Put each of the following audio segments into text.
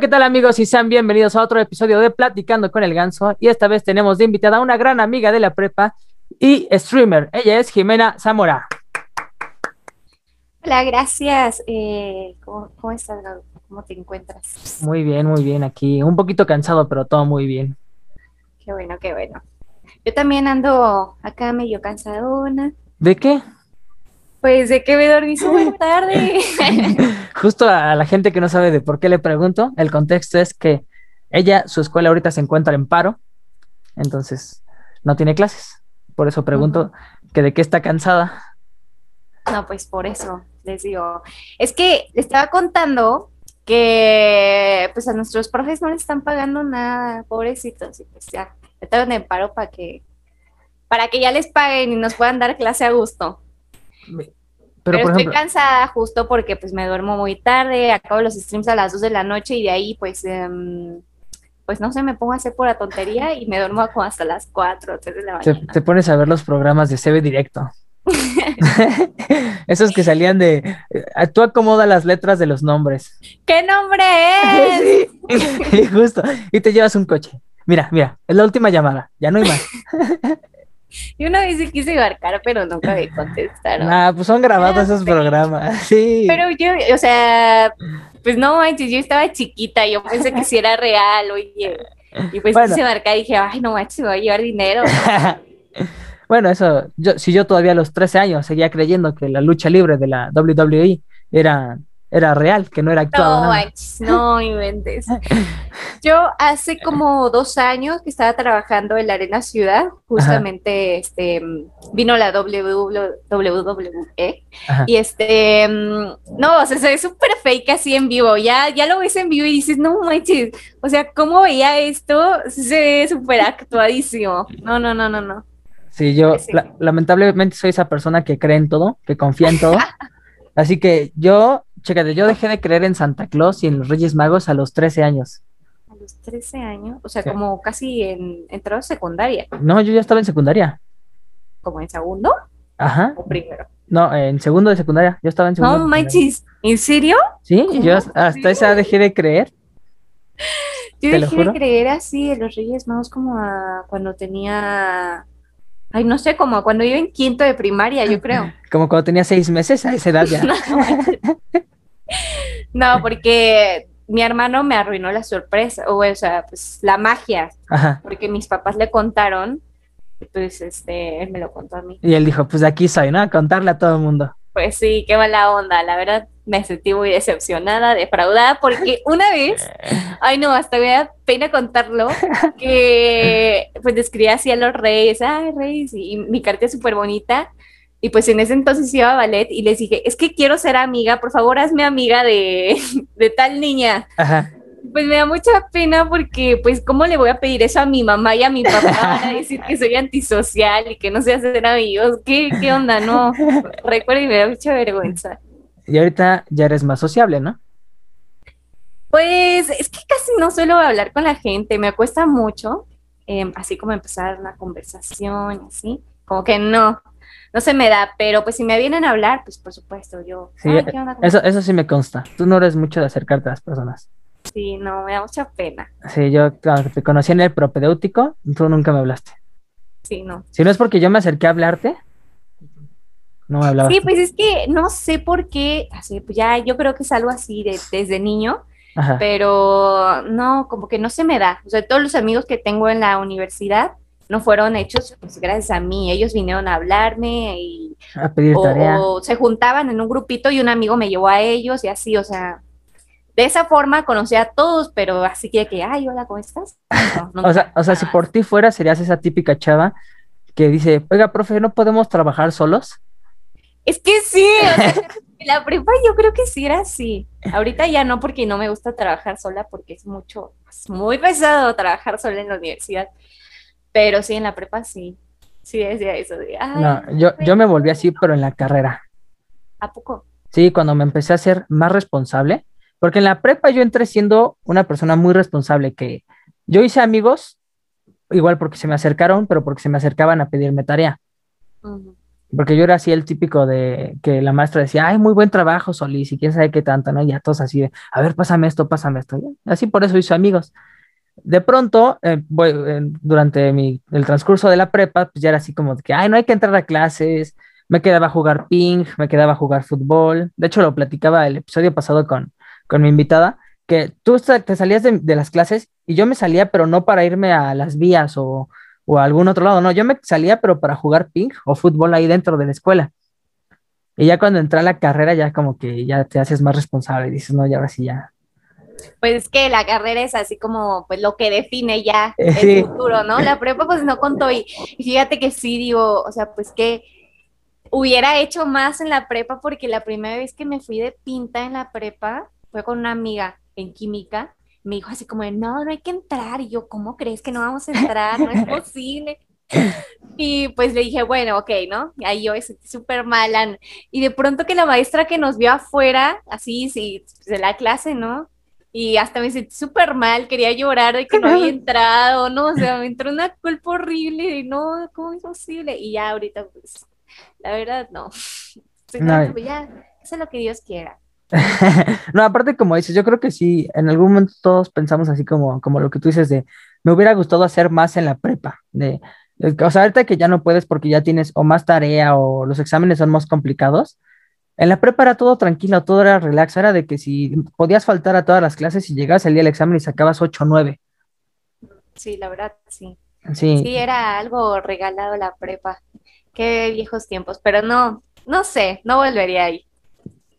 Hola, ¿qué tal amigos? Y sean bienvenidos a otro episodio de Platicando con el Ganso. Y esta vez tenemos de invitada a una gran amiga de la prepa y streamer. Ella es Jimena Zamora. Hola, gracias. Eh, ¿cómo, ¿Cómo estás, Gabo? ¿Cómo te encuentras? Muy bien, muy bien aquí. Un poquito cansado, pero todo muy bien. Qué bueno, qué bueno. Yo también ando acá medio cansadona. ¿De qué? Pues de que me dormí súper tarde. Justo a la gente que no sabe de por qué le pregunto, el contexto es que ella, su escuela ahorita se encuentra en paro, entonces no tiene clases. Por eso pregunto que de qué está cansada. No, pues por eso les digo. Es que le estaba contando que pues a nuestros profes no les están pagando nada, pobrecitos, y pues ya, estaban en paro para que, para que ya les paguen y nos puedan dar clase a gusto. Pero, estoy ejemplo, cansada justo porque pues me duermo muy tarde, acabo los streams a las 2 de la noche y de ahí pues, em, pues no sé, me pongo a hacer pura tontería y me duermo como hasta las 4 o 3 de la mañana. te pones a ver los programas de CB Directo. Esos que salían de... eh, Tú acomoda las letras de los nombres. ¿Qué nombre es? Sí, justo. Y te llevas un coche. Mira, mira, es la última llamada. Ya no hay más. Y una vez sí quise marcar, pero nunca me contestaron. Ah, pues son grabados esos programas. Sí. Pero yo, o sea, pues no manches, yo estaba chiquita, yo pensé que si era real, oye. Y pues Bueno. quise marcar y dije, ay, no manches, me voy a llevar dinero. Bueno, eso, yo, si yo todavía a los 13 años seguía creyendo que la lucha libre de la WWE era, era real, que no era actuado. No nada. no inventes. Yo hace como dos años que estaba trabajando en la Arena Ciudad, justamente este vino la WWE Ajá. y este mm, no, o sea, se ve súper fake así en vivo. Ya, ya lo ves en vivo y dices, no manches, o sea, ¿cómo veía esto? Se ve súper actuadísimo. No, no, no, no, no. Sí, yo Sí. la- lamentablemente soy esa persona que cree en todo, que confía en todo. Así que yo, chécate, yo dejé de creer en Santa Claus y en los Reyes Magos a los 13 años. A los 13 años, o sea, Sí. como casi en entrado secundaria, No, yo ya estaba en secundaria. como en segundo Ajá. o primero. No, en segundo de secundaria. Yo estaba en segundo. No manches, ¿en serio? Sí, yo hasta esa dejé de creer. Yo dejé de creer así en los Reyes Magos como a cuando tenía, ay, no sé, como cuando iba en quinto de primaria, yo creo. Como cuando tenía seis meses, a esa edad ya. No, porque mi hermano me arruinó la sorpresa, o, o sea, pues la magia, Ajá. porque mis papás le contaron, pues este, él me lo contó a mí. Y él dijo, pues aquí soy, ¿no? A contarle a todo el mundo. Pues sí, qué mala onda, la verdad me sentí muy decepcionada, defraudada, porque una vez, ay no, hasta me da pena contarlo, que pues describía así a los reyes, ay reyes, y, y mi carta es súper bonita, y pues en ese entonces iba a ballet y les dije, es que quiero ser amiga, por favor hazme amiga de, de tal niña. Ajá. Pues me da mucha pena porque, pues, ¿cómo le voy a pedir eso a mi mamá y a mi papá? Van a decir que soy antisocial y que no sé hacer amigos. ¿Qué, qué onda? No, recuerdo y me da mucha vergüenza. Y ahorita ya eres más sociable, ¿no? Pues es que casi no suelo hablar con la gente, me cuesta mucho, em, así como empezar una conversación, así, como que no, no se me da, pero pues si me vienen a hablar, pues por supuesto, yo, Sí, "Ay, ¿qué Eso, eso sí me consta. Tú no eres mucho de acercarte a las personas. Sí, no, me da mucha pena. Sí, yo te conocí en el propedéutico, tú nunca me hablaste. Sí, no. Si no es porque yo me acerqué a hablarte, no me hablabas. Sí, pues es que no sé por qué, así, pues ya yo creo que es algo así de, desde niño, Ajá. pero no, como que no se me da. O sea, todos los amigos que tengo en la universidad no fueron hechos pues, gracias a mí. Ellos vinieron a hablarme y A pedir o, tarea. o se juntaban en un grupito y un amigo me llevó a ellos y así, o sea, de esa forma conocí a todos, pero así que, que ay, hola, ¿cómo estás? No, O sea, o sea, si por ti fuera, serías esa típica chava que dice, oiga, profe, ¿no podemos trabajar solos? Es que sí, o sea, en la prepa yo creo que sí era así. Ahorita ya no, porque no me gusta trabajar sola, porque es mucho, es muy pesado trabajar sola en la universidad. Pero sí, en la prepa sí. Sí decía eso de, No, yo, yo me volví así, pero en la carrera. ¿a poco? Sí, cuando me empecé a ser más responsable, porque en la prepa yo entré siendo una persona muy responsable, que yo hice amigos, igual porque se me acercaron, pero porque se me acercaban a pedirme tarea. Porque yo era así el típico de que la maestra decía, ay, muy buen trabajo, Solís, y quién sabe qué tanto, ¿no? Y ya todos así de, a ver, pásame esto, pásame esto. Así por eso hizo amigos. De pronto, eh, voy, eh, durante mi, el transcurso de la prepa, pues ya era así como de que, ay, no hay que entrar a clases, me quedaba a jugar ping, me quedaba a jugar fútbol. De hecho, lo platicaba el episodio pasado con, con mi invitada, que tú te salías de, de las clases y yo me salía, pero no para irme a las vías o o a algún otro lado. No, yo me salía, pero para jugar ping o fútbol ahí dentro de la escuela. Y ya cuando entré a la carrera, ya como que ya te haces más responsable y dices, no, ya ahora sí ya. Pues es que la carrera es así como pues lo que define ya el futuro, ¿no? La prepa pues no contó y, y fíjate que sí, digo, o sea, pues que hubiera hecho más en la prepa porque la primera vez que me fui de pinta en la prepa fue con una amiga en química me dijo así como, no, no hay que entrar. Y yo, ¿cómo crees que no vamos a entrar? No es posible. Y pues le dije, bueno, ok, ¿no? Y ahí yo sentí súper mala. Y de pronto que la maestra que nos vio afuera, así, sí, de la clase, ¿no? Y hasta me sentí súper mal, quería llorar de que no había entrado, ¿no? O sea, me entró una culpa horrible y no, ¿cómo es posible? Y ya ahorita, pues, la verdad, no. no. ya, eso es lo que Dios quiera. no, aparte como dices, yo creo que sí, en algún momento todos pensamos así como, como lo que tú dices de, me hubiera gustado hacer más en la prepa, de, o sea, ahorita que ya no puedes porque ya tienes o más tarea o los exámenes son más complicados, en la prepa era todo tranquilo, todo era relax, era de que si podías faltar a todas las clases y llegabas el día del examen y sacabas 8 o 9. Sí, la verdad, sí. Sí. Sí, era algo regalado la prepa. Qué viejos tiempos, pero no, no sé, no volvería ahí.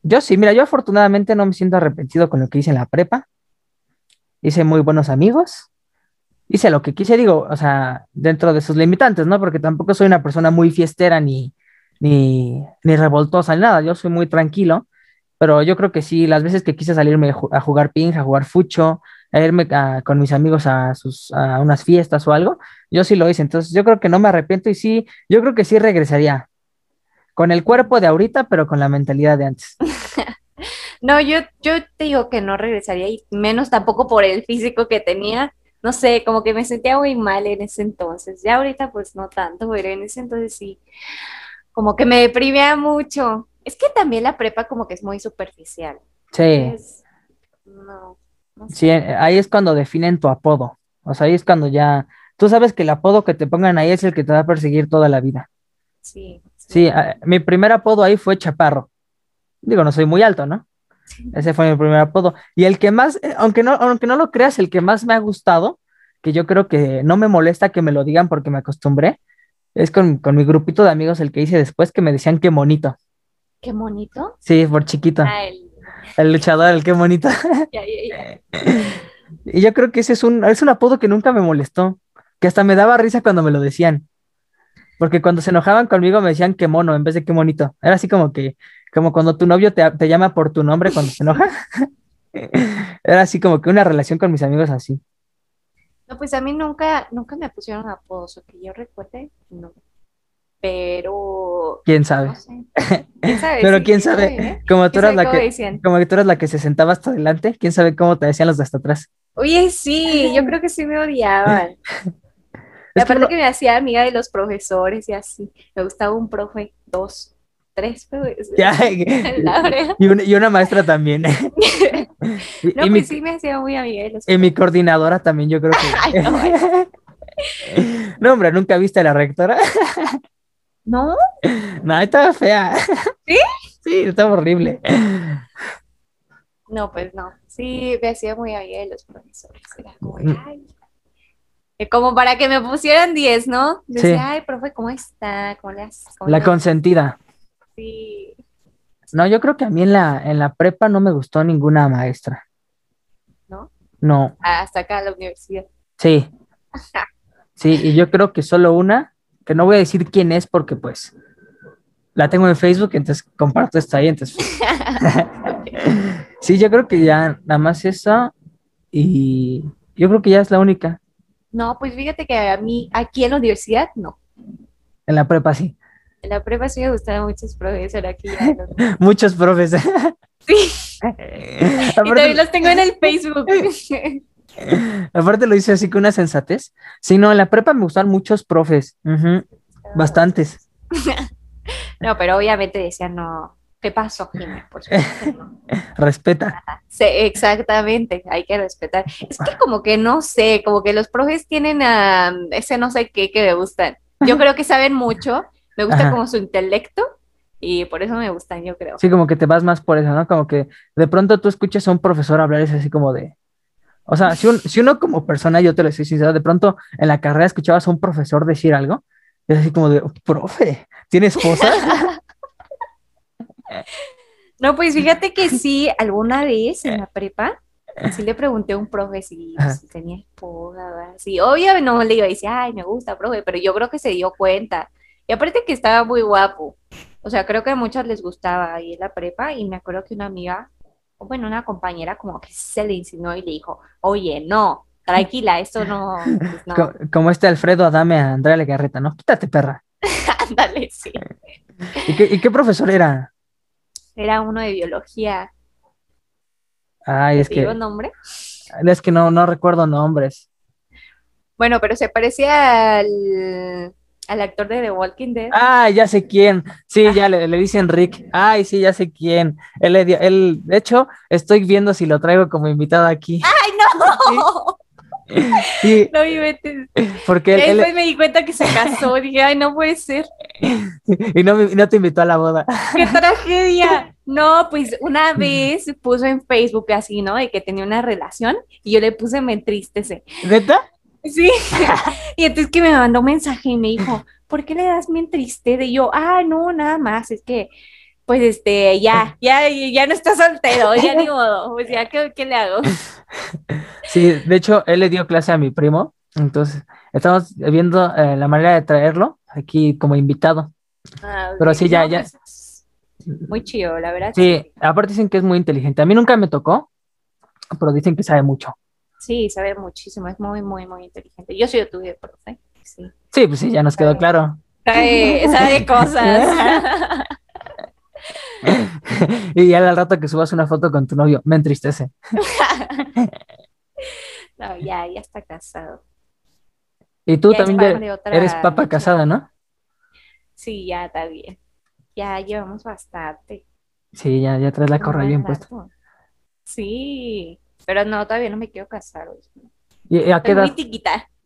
Yo sí, mira, yo afortunadamente no me siento arrepentido con lo que hice en la prepa. Hice muy buenos amigos. Hice lo que quise, digo, o sea, dentro de sus limitantes, ¿no? Porque tampoco soy una persona muy fiestera ni, ni, ni revoltosa ni nada. Yo soy muy tranquilo, pero yo creo que sí, las veces que quise salirme a jugar ping, a jugar fucho, a irme con mis amigos a, sus, a unas fiestas o algo, yo sí lo hice. Entonces, yo creo que no me arrepiento y sí, yo creo que sí regresaría con el cuerpo de ahorita, pero con la mentalidad de antes. no, yo, yo te digo que no regresaría y menos tampoco por el físico que tenía. No sé, como que me sentía muy mal en ese entonces. Ya ahorita pues no tanto, pero en ese entonces sí, como que me deprimía mucho. Es que también la prepa como que es muy superficial. Sí. no, Sí, ahí es cuando definen tu apodo. O sea, ahí es cuando ya, tú sabes que el apodo que te pongan ahí es el que te va a perseguir toda la vida. Sí. Sí, mi primer apodo ahí fue Chaparro. Digo, no soy muy alto, ¿no? Ese fue mi primer apodo. Y el que más, eh, aunque no, aunque no lo creas, el que más me ha gustado, que yo creo que no me molesta que me lo digan porque me acostumbré, es con, mi grupito de amigos el que hice después que me decían qué monito. ¿Qué monito? Sí, por chiquito. Ah, el... luchador, el qué monito. y yo creo que ese es un, es un apodo que nunca me molestó, que hasta me daba risa cuando me lo decían. Porque cuando se enojaban conmigo me decían qué mono en vez de qué monito. Era así como que, como cuando tu novio te, te llama por tu nombre cuando se enoja. Era así como que una relación con mis amigos así. No, pues a mí nunca, nunca me pusieron apodos, o que yo recuerde, no. Pero. ¿Quién sabe? ¿Quién sabe? Pero quién sabe, ¿eh? como tú eras la que, como que tú eras la que se sentaba hasta adelante, quién sabe cómo te decían los de hasta atrás. Oye, sí, yo creo que sí me odiaban. La aparte que, me hacía amiga de los profesores y así. Me gustaba un profe, dos, tres, pues, ya, y, una, y, una, maestra también. no, pues sí me hacía muy amiga de los Y mi coordinadora también, yo creo que. no, hombre, ¿nunca viste a la rectora? ¿No? No, estaba fea. ¿Sí? Sí, estaba horrible. No, pues no. Sí, me hacía muy amiga de los profesores. Era como, mm. ay, como para que me pusieran 10, ¿no? Decía, ay, profe, ¿cómo está? ¿Cómo le la consentida. Sí. No, yo creo que a mí en la, en la prepa no me gustó ninguna maestra. ¿No? No. hasta acá a la universidad. Sí. sí, y yo creo que solo una, que no voy a decir quién es porque pues la tengo en Facebook, entonces comparto esto ahí, entonces. sí, yo creo que ya nada más esa y yo creo que ya es la única. No, pues fíjate que a mí aquí en la universidad no. En la prepa sí. En la prepa sí me gustaban muchos profesores aquí. muchos profesores. sí. y también los tengo en el Facebook. Aparte lo hice así con una sensatez. Sí, no, en la prepa me gustaban muchos profes. Bastantes. No, pero obviamente decía, no, ¿qué pasó, Jiménez? Por supuesto, no. Respeta. Sí, exactamente, hay que respetar. Es que como que no sé, como que los profes tienen a ese no sé qué que me gustan. Yo creo que saben mucho, me gusta Ajá. como su intelecto y por eso me gustan, yo creo. Sí, como que te vas más por eso, ¿no? Como que de pronto tú escuchas a un profesor hablar es así como de... O sea, si, un- si uno como persona, yo te lo soy sincero, de pronto en la carrera escuchabas a un profesor decir algo, es así como de, profe, ¿tiene esposa? No, pues fíjate que sí, alguna vez en la prepa, sí le pregunté a un profe si, tenía esposa. Sí, obvio no le iba a decir, ay, me gusta, profe, pero yo creo que se dio cuenta. Y aparte que estaba muy guapo. O sea, creo que a muchas les gustaba ahí en la prepa y me acuerdo que una amiga, o bueno, una compañera como que se le insinuó y le dijo, oye, no, tranquila, esto no, pues no, Co- Como este Alfredo Adame a Andrea Legarreta, ¿no? Quítate, perra. ándale, sí. ¿Y qué, y qué profesor era? Era uno de biología, Ay, es ¿te digo que, nombre? es que no, no recuerdo nombres. Bueno, pero se parecía al, al actor de The Walking Dead. Ah, ya sé quién. Sí, ya le, le dicen Rick. Ay, sí, ya sé quién. Él, él, de hecho, estoy viendo si lo traigo como invitado aquí. ¡Ay, no! Sí, No inventes. porque él, él- Después me di cuenta que se casó. Dije, ay, no puede ser. y no, me- y no te invitó a la boda. ¡Qué tragedia! No, pues una vez puso en Facebook así, ¿no? De que tenía una relación y yo le puse me entristece. ¿Neta? Sí. Y entonces que me mandó un mensaje y me dijo, ¿por qué le das me entristece? Y yo, ah, no, nada más, es que, pues, este, ya, ya, ya no está soltero, ya ni modo. Pues ya, ¿qué, qué le hago? Sí, de hecho, él le dio clase a mi primo. Entonces, estamos viendo eh, la manera de traerlo aquí como invitado. Ah, Pero sí, ya, ya. pues, muy chido, la verdad. Sí, aparte dicen que es muy inteligente. A mí nunca me tocó, pero dicen que sabe mucho. Sí, sabe muchísimo, es muy, muy, muy inteligente. Yo soy tuve profe, sí. Sí, pues sí, ya nos quedó claro. Sabe, sabe cosas. y ya al rato que subas una foto con tu novio, me entristece. No, ya, ya está casado. Y tú Ya también ya otra eres papa casada, ¿no? Sí, ya está bien. Ya llevamos bastante. Sí, ya, ya traes la correa bien puesta. Sí, pero no, todavía no me quiero casar. oye. ¿Y y a qué Estoy muy edad, tiquita.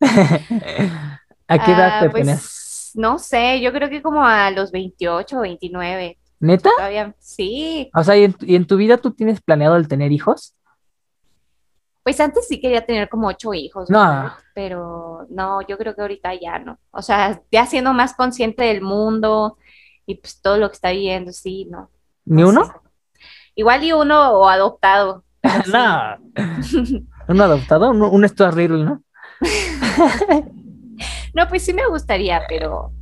a qué edad Ah, te pues? No sé, yo creo que como a los 28 o 29. ¿Neta? Todavía, sí. O sea, ¿y en, tu- y en tu vida tú tienes planeado el tener hijos? Pues antes sí quería tener como ocho hijos, No. pero no, yo creo que ahorita ya no. O sea, ya siendo más consciente del mundo y pues todo lo que está viviendo, sí, no. ¿Ni no uno? sé. Igual y uno o adoptado. No. ¿Uno adoptado? Un, un Stuart Little, ¿no? No, pues sí me gustaría, pero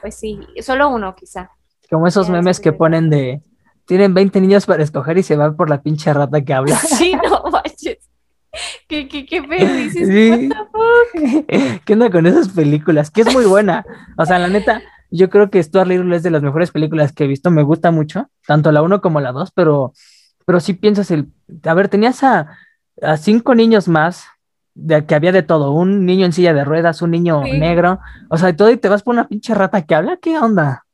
pues sí, solo uno quizá. Como esos memes que ponen de... Tienen 20 niños para escoger y se van por la pinche rata que habla. Sí, no manches. ¿Qué, qué, qué dices? Sí. ¿Qué onda con esas películas? Que es muy buena. O sea, la neta, yo creo que Stuart Little es de las mejores películas que he visto. Me gusta mucho, tanto la 1 como la 2, pero, pero sí piensas el. A ver, tenías a, a cinco niños más, de que había de todo: un niño en silla de ruedas, un niño Sí. negro, o sea, y todo, y te vas por una pinche rata que habla. ¿Qué onda?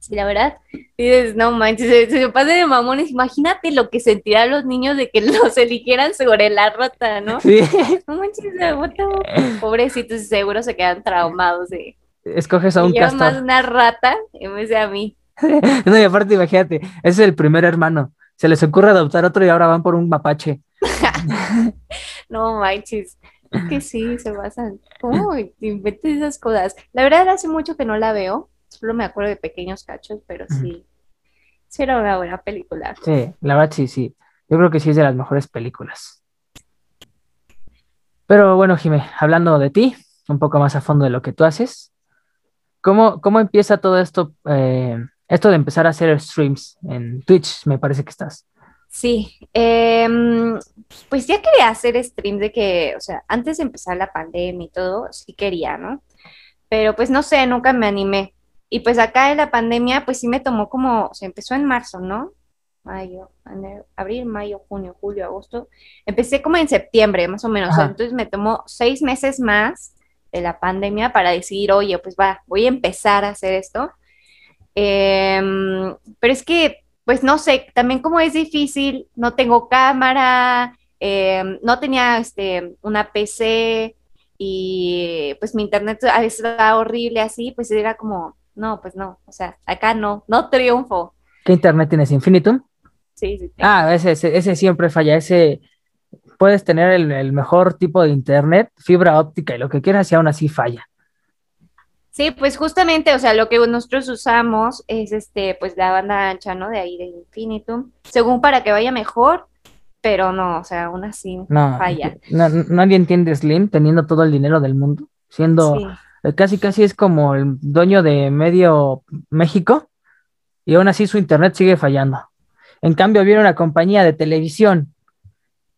Sí, la verdad, dices, no manches, se, se me pasa de mamones. Imagínate lo que sentirán los niños de que los eligieran sobre la rata, ¿no? Sí, No manches, pobrecitos, seguro se quedan traumados de escoges a que un llevan más castor. una rata en vez de a mí. No, y aparte, imagínate, ese es el primer hermano. Se les ocurre adoptar otro y ahora van por un mapache. No manches, es que sí, se pasan. ¿Cómo inventas esas cosas? La verdad, hace mucho que no la veo, solo me acuerdo de pequeños cachos, pero sí, sí era una buena película. Sí, la verdad sí, sí. Yo creo que sí es de las mejores películas. Pero bueno, Jimé, hablando de ti, un poco más a fondo de lo que tú haces, ¿cómo, cómo empieza todo esto, eh, esto de empezar a hacer streams en Twitch? Me parece que estás. Sí, em, pues ya quería hacer stream de que, o sea, antes de empezar la pandemia y todo, sí quería, ¿no? Pero pues no sé, nunca me animé. Y pues acá en la pandemia, pues sí me tomó como, o sea, empezó en marzo, ¿no? Mayo, enero, abril, mayo, junio, julio, agosto. Empecé como en septiembre, más o menos. Ajá. entonces me tomó seis meses más de la pandemia para decir, oye, pues va, voy a empezar a hacer esto. Em, pero es que, pues no sé, también como es difícil, no tengo cámara, em, no tenía este, una PC y pues mi internet a veces era horrible así, pues era como, no, pues no, o sea, acá no, no triunfo. ¿Qué internet tienes? ¿Infinitum? Sí, sí. Ah, ese, ese, ese siempre falla, ese puedes tener el, mejor tipo de internet, fibra óptica y lo que quieras y aún así falla. Sí, pues justamente, o sea, lo que nosotros usamos es este, pues la banda ancha, ¿no? De ahí de Infinitum, según para que vaya mejor, pero no, o sea, aún así no, falla. nadie entiende Slim teniendo todo el dinero del mundo, siendo eh, casi casi es como el dueño de medio México y aún así su internet sigue fallando. En cambio, viene una compañía de televisión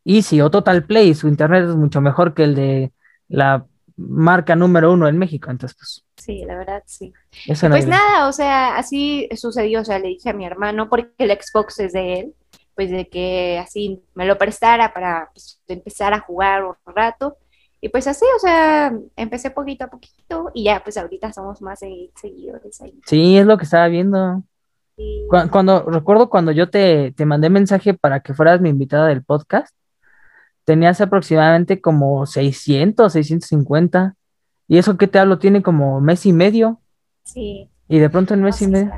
Easy o Total Play, su internet es mucho mejor que el de la marca número uno en México, entonces pues. Sí, la verdad, sí. pues nada, o sea, así sucedió, o sea, le dije a mi hermano, porque el Xbox es de él, pues de que así me lo prestara para pues, empezar a jugar un rato. Y pues así, o sea, empecé poquito a poquito y ya, pues ahorita somos más seguidores ahí. Sí, es lo que estaba viendo. Cuando, recuerdo cuando yo te, te mandé mensaje para que fueras mi invitada del podcast, tenías aproximadamente como 600, 650. Y eso que te hablo tiene como mes y medio. Sí. Y de pronto en mes y medio.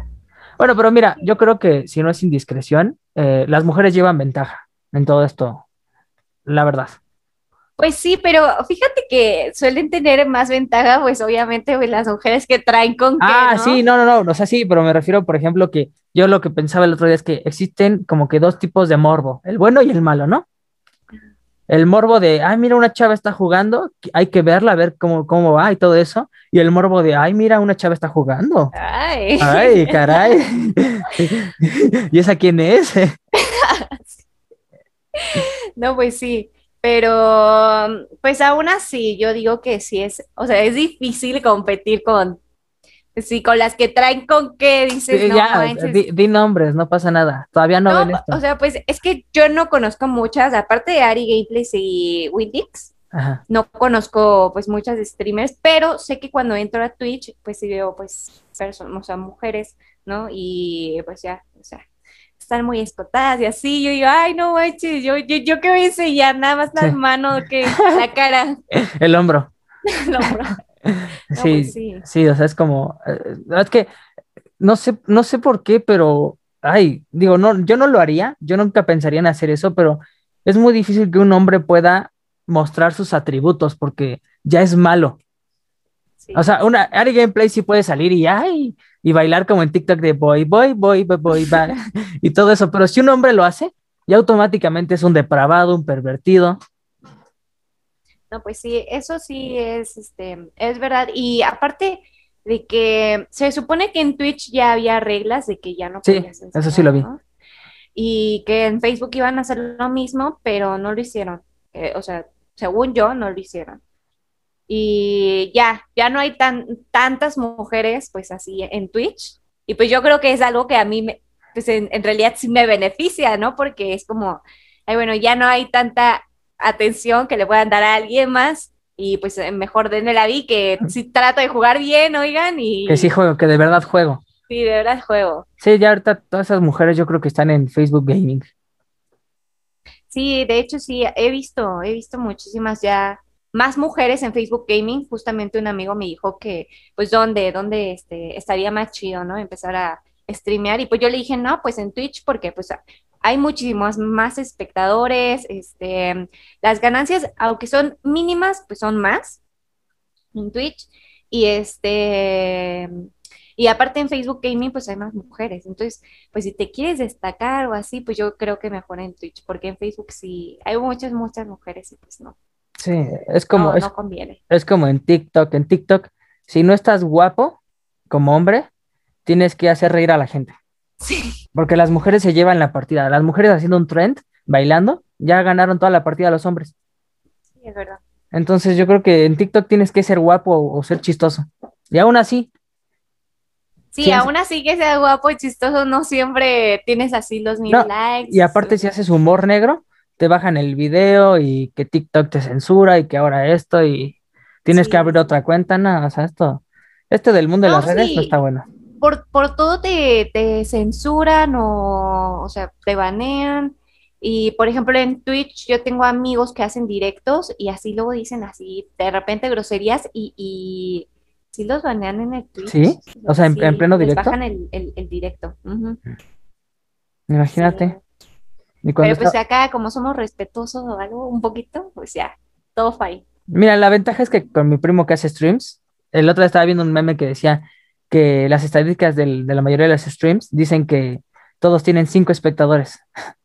Bueno, pero mira, yo creo que si no es indiscreción, eh, las mujeres llevan ventaja en todo esto, la verdad. Pues sí, pero fíjate que suelen tener más ventaja, pues obviamente, pues, las mujeres que traen con Ah, sí, no, no, no, o sea, sí, pero me refiero, por ejemplo, que yo lo que pensaba el otro día es que existen como que dos tipos de morbo, el bueno y el malo, ¿no? el morbo de, ay, mira, una chava está jugando, hay que verla, a ver cómo, cómo va y todo eso. Y el morbo de, ay, mira, una chava está jugando. Ay, ay caray. ¿Y esa quién es? no, pues sí, pero pues aún así, yo digo que sí es, o sea, es difícil competir con Sí, con las que traen con qué dices, no ya, di, nombres, no pasa nada. Todavía no, ven esto. O sea, pues es que yo no conozco muchas, aparte de Ari Gameplays y Windix, no conozco pues muchas streamers, pero sé que cuando entro a Twitch, pues sí veo pues personas, o sea, mujeres, ¿no? Y pues ya, o sea, están muy escotadas y así, yo digo, ay, no manches, yo, yo, yo qué voy a enseñar, nada más la mano que la cara. El hombro. El hombro. Pues sí, sí, o sea, es como, eh, es que no sé, no sé por qué, pero, ay, digo, no, yo no lo haría, yo nunca pensaría en hacer eso, pero es muy difícil que un hombre pueda mostrar sus atributos porque ya es malo. O sea, una Ari Gameplay sí puede salir y ay, y bailar como en TikTok de boy, boy, boy, boy, boy, boy y todo eso, pero si un hombre lo hace, ya automáticamente es un depravado, un pervertido. No, pues sí, eso sí es, este, es verdad. Y aparte de que se supone que en Twitch ya había reglas de que ya no sí, eso sí lo vi. Y que en Facebook iban a hacer lo mismo, pero no lo hicieron. Eh, o sea, según yo, no lo hicieron. Y ya, ya no hay tan, tantas mujeres, pues así, en Twitch. Y pues yo creo que es algo que a mí, me, pues en, en realidad sí me beneficia, ¿no? Porque es como, ay, bueno, ya no hay tanta atención que le puedan dar a alguien más y pues eh, mejor denle la vi que si trato de jugar bien, oigan, y... Que sí juego, que de verdad juego. Sí, de verdad juego. Sí, ya ahorita todas esas mujeres yo creo que están en Facebook Gaming. Sí, de hecho sí, he visto, he visto muchísimas ya, más mujeres en Facebook Gaming. Justamente un amigo me dijo que, pues, ¿dónde, dónde este, estaría más chido, ¿no? Empezar a streamear. Y pues yo le dije, no, pues en Twitch, porque pues hay muchísimos más espectadores, este, las ganancias, aunque son mínimas, pues son más en Twitch. Y este, y aparte en Facebook Gaming, pues hay más mujeres. Entonces, pues si te quieres destacar o así, pues yo creo que mejor en Twitch, porque en Facebook sí hay muchas, muchas mujeres y pues no. Sí, es como, no, no conviene. es como en TikTok. En TikTok, si no estás guapo como hombre, tienes que hacer reír a la gente. Porque las mujeres se llevan la partida. Las mujeres haciendo un trend, bailando, ya ganaron toda la partida los hombres. Sí, es verdad. Entonces yo creo que en TikTok tienes que ser guapo o, ser chistoso. Y aún así. Sí, aún así que sea guapo y chistoso, no siempre tienes así los mil likes. Y aparte si haces humor negro, te bajan el video y que TikTok te censura y que ahora esto y tienes Sí. que abrir otra cuenta, no, o sea, esto, este del mundo de las redes no está bueno. por, por todo te, te censuran o, o sea, te banean. Y por ejemplo en Twitch yo tengo amigos que hacen directos y así luego dicen así de repente groserías y, y sí los banean en el Twitch. ¿Sí? O sea, ¿en- en pleno directo? bajan el, el- el directo. Imagínate. Pero pues está- acá como somos respetuosos o algo un poquito, pues ya, todo fine. Mira, la ventaja es que con mi primo que hace streams, el otro día estaba viendo un meme que decía que las estadísticas del- de la mayoría de los streams dicen que todos tienen cinco espectadores.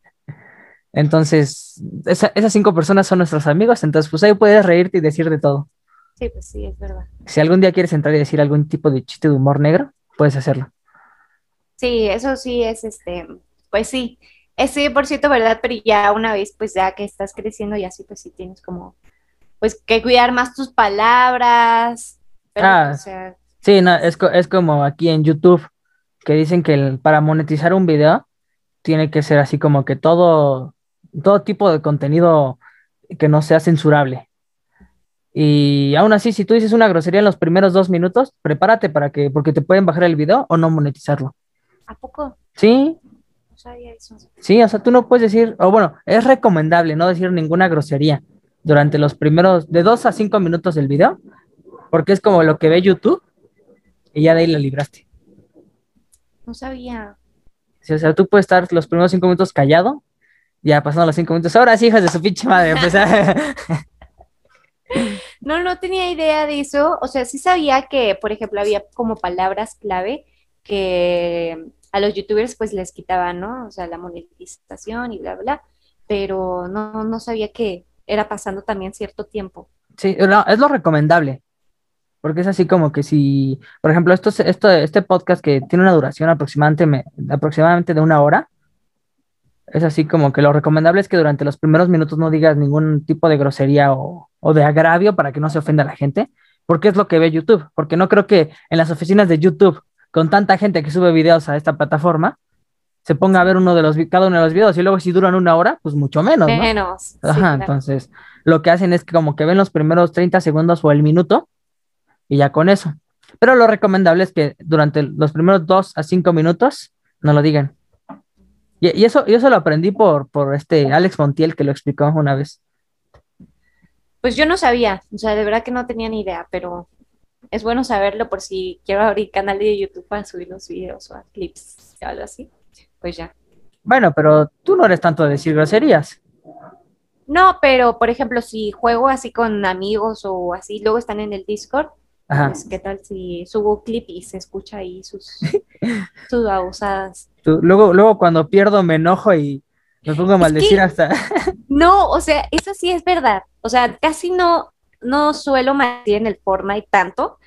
Entonces, esa- esas cinco personas son nuestros amigos, entonces pues ahí puedes reírte y decir de todo. Sí, pues sí, es verdad. Si algún día quieres entrar y decir algún tipo de chiste de humor negro, puedes hacerlo. Sí, eso sí es este, pues sí, es 100% verdad, pero ya una vez, pues ya que estás creciendo y así, pues sí tienes como, pues que cuidar más tus palabras. Pero, Ah. o sea, Sí, no, es, es como aquí en YouTube, que dicen que el- para monetizar un video tiene que ser así como que todo, todo tipo de contenido que no sea censurable. Y aún así, si tú dices una grosería en los primeros dos minutos, prepárate para que, porque te pueden bajar el video o no monetizarlo. ¿a poco? Sí, Eso. sí, o sea, tú no puedes decir, o bueno, es recomendable no decir ninguna grosería durante los primeros, de dos a cinco minutos del video, porque es como lo que ve YouTube y ya de ahí la libraste. No sabía. Sí, o sea, tú puedes estar los primeros cinco minutos callado, ya pasando los cinco minutos. Ahora sí, hijas de su pinche madre, empezar. No, no tenía idea de eso. O sea, sí sabía que, por ejemplo, había como palabras clave que a los youtubers pues les quitaban, ¿no? O sea, la monetización y bla, bla, pero no, no sabía que era pasando también cierto tiempo. Sí, no, es lo recomendable. Porque es así como que si, por ejemplo, esto, es- esto, este podcast que tiene una duración aproximadamente, me- aproximadamente de una hora, es así como que lo recomendable es que durante los primeros minutos no digas ningún tipo de grosería o, o de agravio para que no se ofenda a la gente, porque es lo que ve YouTube. Porque no creo que en las oficinas de YouTube, con tanta gente que sube videos a esta plataforma, se ponga a ver uno de los, cada uno de los videos y luego si duran una hora, pues mucho menos, ¿no? Menos. sí, Ajá, claro. entonces lo que hacen es que como que ven los primeros 30 segundos o el minuto y ya con eso. Pero lo recomendable es que durante los primeros 2 a 5 minutos no lo digan. Y, y eso, y eso lo aprendí por, por este Alex Montiel que lo explicó una vez. Pues yo no sabía, o sea, de verdad que no tenía ni idea, pero es bueno saberlo por si quiero abrir canal de YouTube para subir los videos o a clips o algo así. Pues ya. Bueno, pero tú no eres tanto de decir groserías. No, pero por ejemplo, si juego así con amigos o así, luego están en el Discord, Ajá. pues qué tal si subo clip y se escucha ahí sus, sus babosadas. Tú- luego, luego cuando pierdo me enojo y me pongo a Es maldecir que- hasta... No, o sea, eso sí es verdad. O sea, casi no, no suelo maldecir en el Fortnite tanto,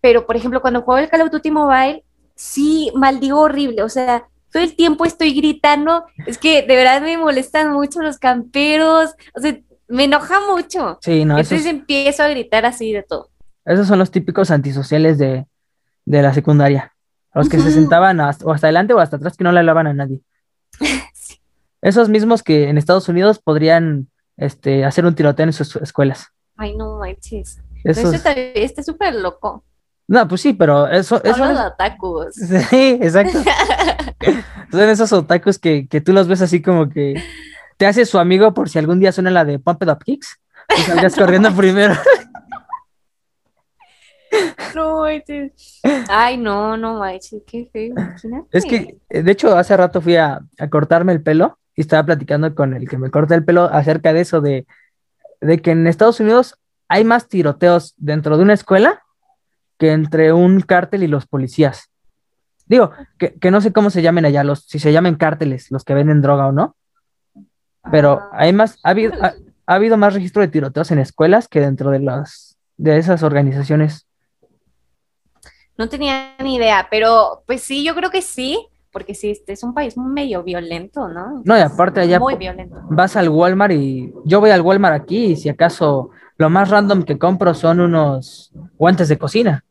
pero por ejemplo, cuando juego el Call of Duty Mobile, sí maldigo horrible. O sea, todo el tiempo estoy gritando. Es que de verdad me molestan mucho los camperos. O sea, me enoja mucho. Sí, no, esos, Entonces empiezo a gritar así de todo. esos son los típicos antisociales de, de la secundaria. Los que se sentaban hasta- o hasta adelante o hasta atrás que no le hablaban a nadie. Sí. Esos mismos que en Estados Unidos podrían este, hacer un tiroteo en sus escuelas. Ay, no manches. Eso también está súper loco. No, pues sí, pero eso, eso Son los es- otakus. Sí, exacto. Son esos otakus que, que tú los ves así como que te hace su amigo por si algún día suena la de Pump It Up Kicks. Tú salgas corriendo primero. No manches. Ay, no, no manches, qué feo. Imagínate. Es que, de hecho, hace rato fui a, a cortarme el pelo y estaba platicando con el que me corta el pelo acerca de eso, de, de que en Estados Unidos hay más tiroteos dentro de una escuela que entre un cártel y los policías. Digo, que, que no sé cómo se llamen allá, los, si se llaman cárteles, los que venden droga o no, pero Ah, hay más, ha habido, ha, ha habido más registro de tiroteos en escuelas que dentro de las de esas organizaciones. No tenía ni idea, pero pues sí, yo creo que sí, porque sí, este es un país medio violento, ¿no? No, y aparte allá Muy po- violento. vas al Walmart y yo voy al Walmart aquí y si acaso lo más random que compro son unos guantes de cocina.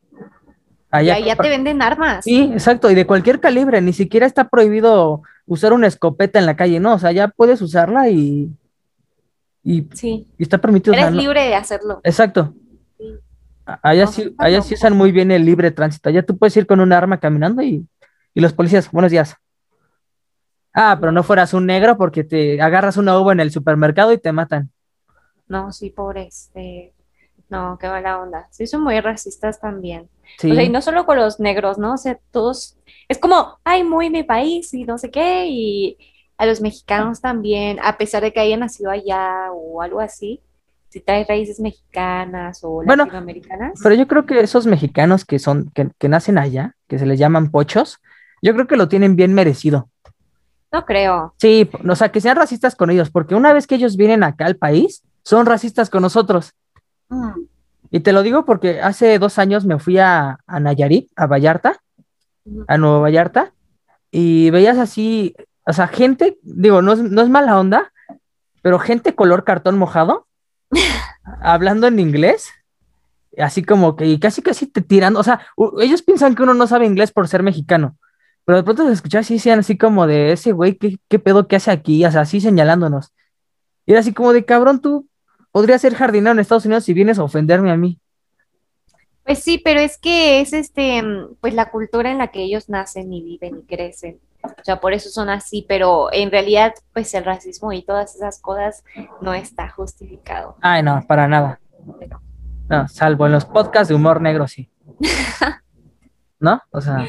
Allá compra- te venden armas. Sí, exacto, y de cualquier calibre, ni siquiera está prohibido usar una escopeta en la calle, no, o sea, ya puedes usarla y, y, Sí, y está permitido. eres libre de hacerlo. Exacto. Sí. Allá No, sí, allá sí usan muy bien el libre tránsito. Allá tú puedes ir con un arma caminando y, y los policías, buenos días. Ah, pero no fueras un negro porque te agarras una uva en el supermercado y te matan. No, sí, pobre, este, no, qué mala onda. Sí, son muy racistas también. Sí. O sea, y no solo con los negros, ¿no? O sea, todos, es como, ay, muy mi país y no sé qué, y a los mexicanos también, a pesar de que hayan nacido allá o algo así, si trae raíces mexicanas o Bueno, latinoamericanas. Pero yo creo que esos mexicanos que son, que, que nacen allá, que se les llaman pochos, yo creo que lo tienen bien merecido. No creo. Sí, o sea, que sean racistas con ellos, porque una vez que ellos vienen acá al país, son racistas con nosotros. Y te lo digo porque hace dos años me fui a, a Nayarit, a Vallarta, a Nuevo Vallarta, y veías así, o sea, gente, digo, no es, no es mala onda, pero gente color cartón mojado, hablando en inglés, así como que y casi casi te tirando, o sea, ellos piensan que uno no sabe inglés por ser mexicano, pero de pronto se escuchaba así, decían así como de ese güey, ¿qué, qué pedo que hace aquí? O sea, así señalándonos. Y era así como de cabrón, tú podrías ser jardinero en Estados Unidos si vienes a ofenderme a mí. Pues sí, pero es que es este, pues la cultura en la que ellos nacen y viven y crecen. O sea, por eso son así, pero en realidad, pues el racismo y todas esas cosas no está justificado. Ay, no, para nada. No, salvo en los podcasts de humor negro, sí. ¿No? O sea,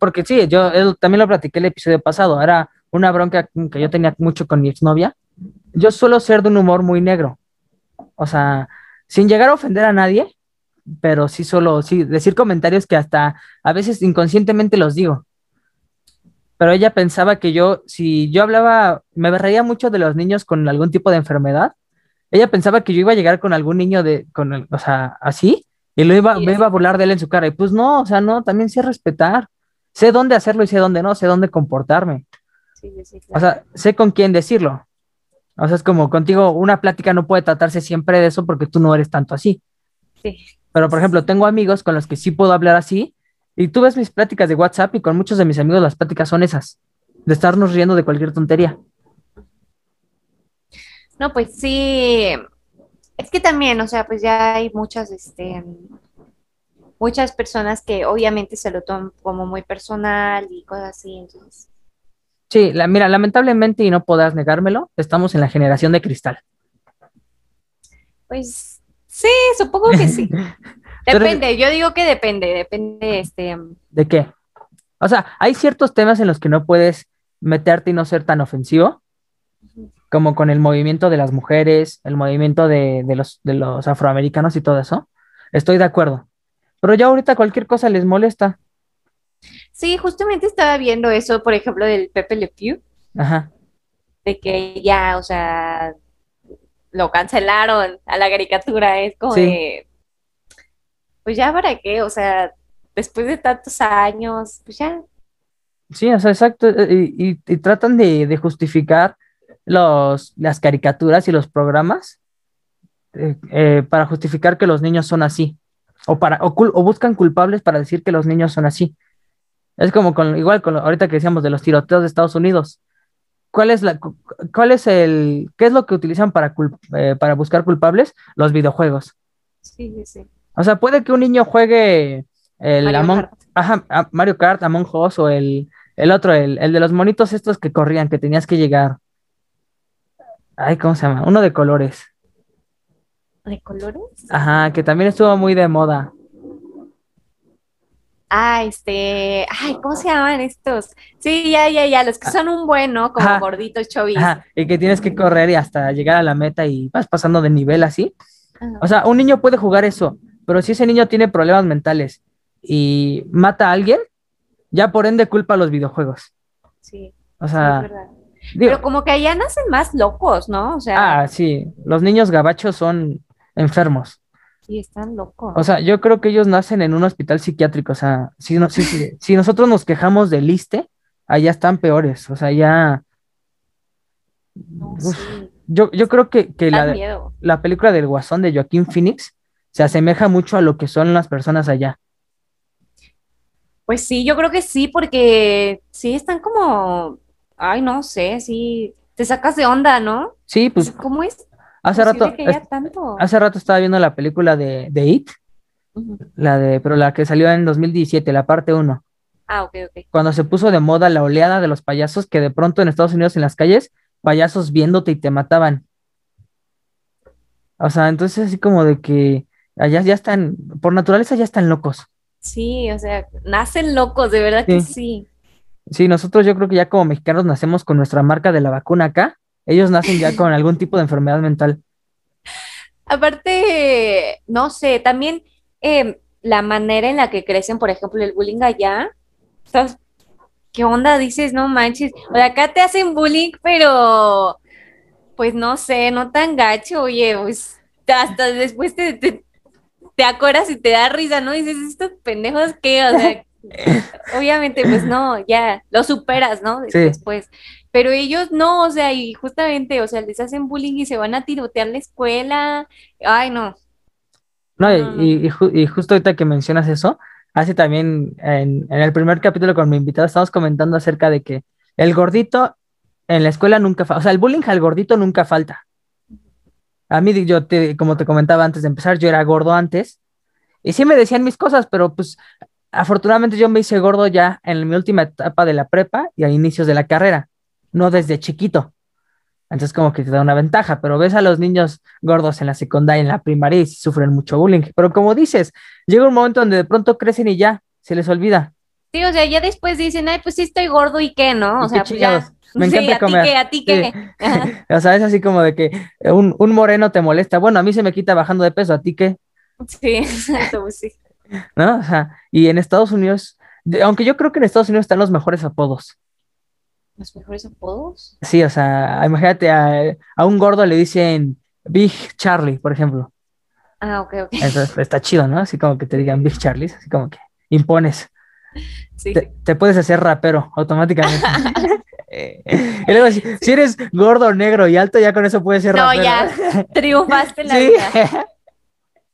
porque sí, yo él- también lo platiqué el episodio pasado, era una bronca que yo tenía mucho con mi exnovia. Yo suelo ser de un humor muy negro. O sea, sin llegar a ofender a nadie, pero sí solo, sí, decir comentarios que hasta a veces inconscientemente los digo. Pero ella pensaba que yo, si yo hablaba, me reía mucho de los niños con algún tipo de enfermedad, ella pensaba que yo iba a llegar con algún niño de, con, el- o sea, así, y lo iba, Sí, me iba a burlar de él en su cara. Y pues no, o sea, no, también sé respetar. Sé dónde hacerlo y sé dónde no, sé dónde comportarme. Sí, sí, sí, O claro. sea, sé con quién decirlo. O sea, es como contigo, una plática no puede tratarse siempre de eso porque tú no eres tanto así. Sí. Pero, por ejemplo, tengo amigos con los que sí puedo hablar así, y tú ves mis pláticas de WhatsApp y con muchos de mis amigos las pláticas son esas, de estarnos riendo de cualquier tontería. No, pues sí. Es que también, o sea, pues ya hay muchas, este, muchas personas que obviamente se lo toman como muy personal y cosas así, entonces. Sí, la, mira, lamentablemente, y no podrás negármelo, estamos en la generación de cristal. Pues sí, supongo que sí. Pero- Depende, yo digo que depende, depende, este, ¿De qué? O sea, hay ciertos temas en los que no puedes meterte y no ser tan ofensivo, como con el movimiento de las mujeres, el movimiento de, de los, de los afroamericanos y todo eso. Estoy de acuerdo. Pero ya ahorita cualquier cosa les molesta. sí, justamente estaba viendo eso, por ejemplo, del Pepe Le Pew, Ajá. de que ya, o sea, lo cancelaron a la caricatura, es como Sí. de, pues ya para qué, o sea, después de tantos años, pues ya, Sí, o sea, exacto. eh, Y, y- y tratan de, de justificar los, las caricaturas y los programas eh, eh, para justificar que los niños son así. O, para, o, cul- o buscan culpables para decir que los niños son así. Es como con, igual con lo- ahorita que decíamos de los tiroteos de Estados Unidos. ¿Cuál es la, cu- cuál es el, qué es lo que utilizan para, cul- eh, para buscar culpables? Los videojuegos. sí, sí, sí. O sea, puede que un niño juegue el Mario Among, Kart. ajá, Mario Kart, Among Us o el, el otro, el, el de los monitos estos que corrían, que tenías que llegar. Ay, ¿cómo se llama? Uno de colores. ¿De colores? Ajá, que también estuvo muy de moda. Ah, este, ay, ¿cómo se llaman estos? Sí, ya, ya, ya, los que son un bueno, como Ajá. gorditos chovis. Ajá, y que tienes que correr y hasta llegar a la meta y vas pasando de nivel así. Ajá. O sea, un niño puede jugar eso, pero si ese niño tiene problemas mentales y mata a alguien, ya por ende culpa a los videojuegos. Sí, O sea, es digo, Pero como que allá nacen más locos, ¿no? O sea, ah, sí, los niños gabachos son enfermos. sí, están locos. O sea, yo creo que ellos nacen en un hospital psiquiátrico. O sea, si, no, si, si- si nosotros nos quejamos del ISSSTE, allá están peores. O sea, ya. No, uf, sí, yo, yo creo que, la, miedo. la película del Guasón de Joaquín Phoenix se asemeja mucho a lo que son las personas allá. Pues sí, yo creo que sí, porque sí están como, ay, no sé, sí, te sacas de onda, ¿no? Sí, pues, ¿Cómo es? Hace rato, hace rato estaba viendo la película de, de It, la de, pero la que salió en 2017, la parte 1. Ah, ok, ok. Cuando se puso de moda la oleada de los payasos, que de pronto en Estados Unidos en las calles, payasos viéndote y te mataban. O sea, entonces así como de que allá ya están, por naturaleza ya están locos. Sí, o sea, nacen locos, de verdad que sí. Sí, nosotros yo creo que ya como mexicanos nacemos con nuestra marca de la vacuna acá, ellos nacen ya con algún tipo de enfermedad mental. Aparte, no sé, también em, la manera en la que crecen, por ejemplo, el bullying allá, ¿qué onda? Dices, no manches, o sea, acá te hacen bullying, pero pues no sé, no tan gacho, oye, pues hasta después te, te, acuerdas y te da risa, ¿no? Dices, estos pendejos qué, o sea, obviamente, pues no, ya lo superas, ¿no? Después. Pero ellos no, o sea, y justamente, o sea, les hacen bullying y se van a tirotear la escuela. Ay, no. No, y, y, justo ahorita que mencionas eso, hace también en, en, el primer capítulo con mi invitado estamos comentando acerca de que el gordito en la escuela nunca falta, o sea, el bullying al gordito nunca falta. A mí, yo, te, como te comentaba antes de empezar, yo era gordo antes y sí me decían mis cosas, pero pues afortunadamente yo me hice gordo ya en mi última etapa de la prepa y a inicios de la carrera, no desde chiquito. Entonces como que te da una ventaja, pero ves a los niños gordos en la secundaria, en la primaria y sufren mucho bullying. Pero como dices, llega un momento donde de pronto crecen y ya, se les olvida. Sí, o sea, ya después dicen, ay, pues sí estoy gordo y qué, ¿no? O sea, pues ya, me encanta comer. ¿A ti qué? ¿A ti o sea, es así como de que un, un, moreno te molesta. Bueno, a mí se me quita bajando de peso, ¿a ti qué? Sí, exacto, pues sí. ¿No? O sea, y en Estados Unidos, aunque yo creo que en Estados Unidos están los mejores apodos. ¿Los mejores apodos? Sí, o sea, imagínate, a, a un gordo le dicen Big Charlie, por ejemplo. Ah, ok, ok. Entonces, está chido, ¿no? Así como que te digan Big Charlie, así como que impones. Sí. Te, te, puedes hacer rapero automáticamente. y luego, si, si, eres gordo, negro y alto, ya con eso puedes ser no, ya, triunfaste la vida.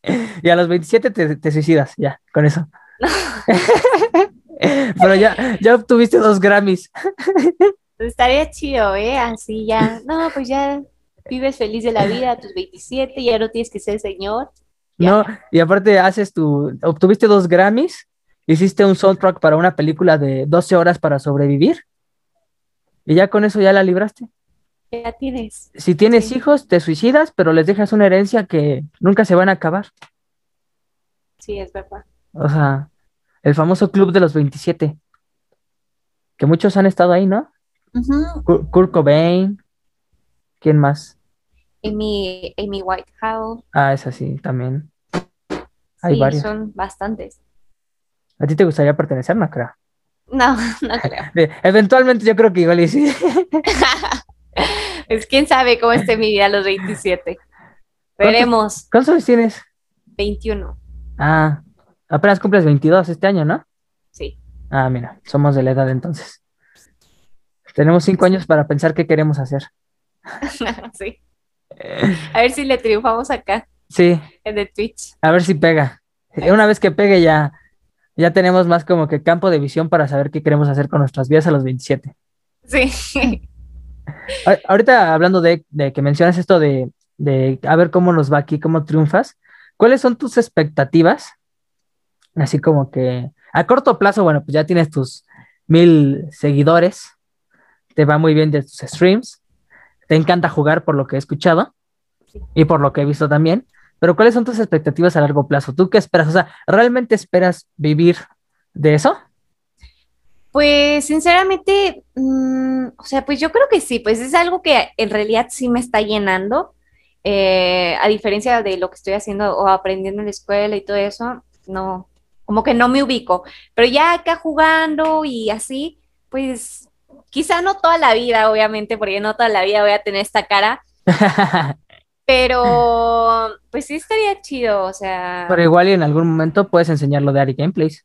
y a los 27 te, te suicidas, ya, con eso. Pero ya, ya obtuviste dos Grammys. Estaría chido, ¿eh? Así ya. No, pues ya vives feliz de la vida a tus 27, ya no tienes que ser señor. No, y aparte haces tu, obtuviste dos Grammys, hiciste un soundtrack para una película de 12 horas para sobrevivir y ya con eso ya la libraste. Ya tienes. Si tienes hijos, te suicidas, pero les dejas una herencia que nunca se van a acabar. Sí, es verdad. O sea, el famoso club de los 27, que muchos han estado ahí, ¿no? Kurt Cobain, ¿quién más? Amy, Amy Whitehouse. Ah, es así, también. Hay varios. son bastantes. ¿A ti te gustaría pertenecer, no creo? No, no creo. Eventualmente yo creo que igual y sí. es quién sabe cómo esté mi vida a los 27. Veremos. ¿Cuántos años tienes? 21. Ah, apenas cumples 22 este año, ¿no? Sí. Ah, mira, somos de la edad entonces. Tenemos cinco años para pensar qué queremos hacer. sí. A ver si le triunfamos acá. Sí. En el Twitch. A ver si pega. Una vez que pegue ya, ya tenemos más como que campo de visión para saber qué queremos hacer con nuestras vidas a los 27. Sí. Ahorita hablando de, que mencionas esto de, de, a ver cómo nos va aquí, cómo triunfas, ¿cuáles son tus expectativas? Así como que a corto plazo, bueno, pues ya tienes tus mil seguidores, te va muy bien de tus streams, te encanta jugar por lo que he escuchado y por lo que he visto también. Pero ¿cuáles son tus expectativas a largo plazo? ¿Tú qué esperas? O sea, ¿realmente esperas vivir de eso? Pues sinceramente, mm, o sea, pues yo creo que sí, pues es algo que en realidad sí me está llenando, eh, a diferencia de lo que estoy haciendo o aprendiendo en la escuela y todo eso, no, como que no me ubico, pero ya acá jugando y así, pues quizá no toda la vida, obviamente, porque no toda la vida voy a tener esta cara, Pero, pues sí estaría chido, o sea. Pero igual y en algún momento puedes enseñarlo de Ari Gameplays.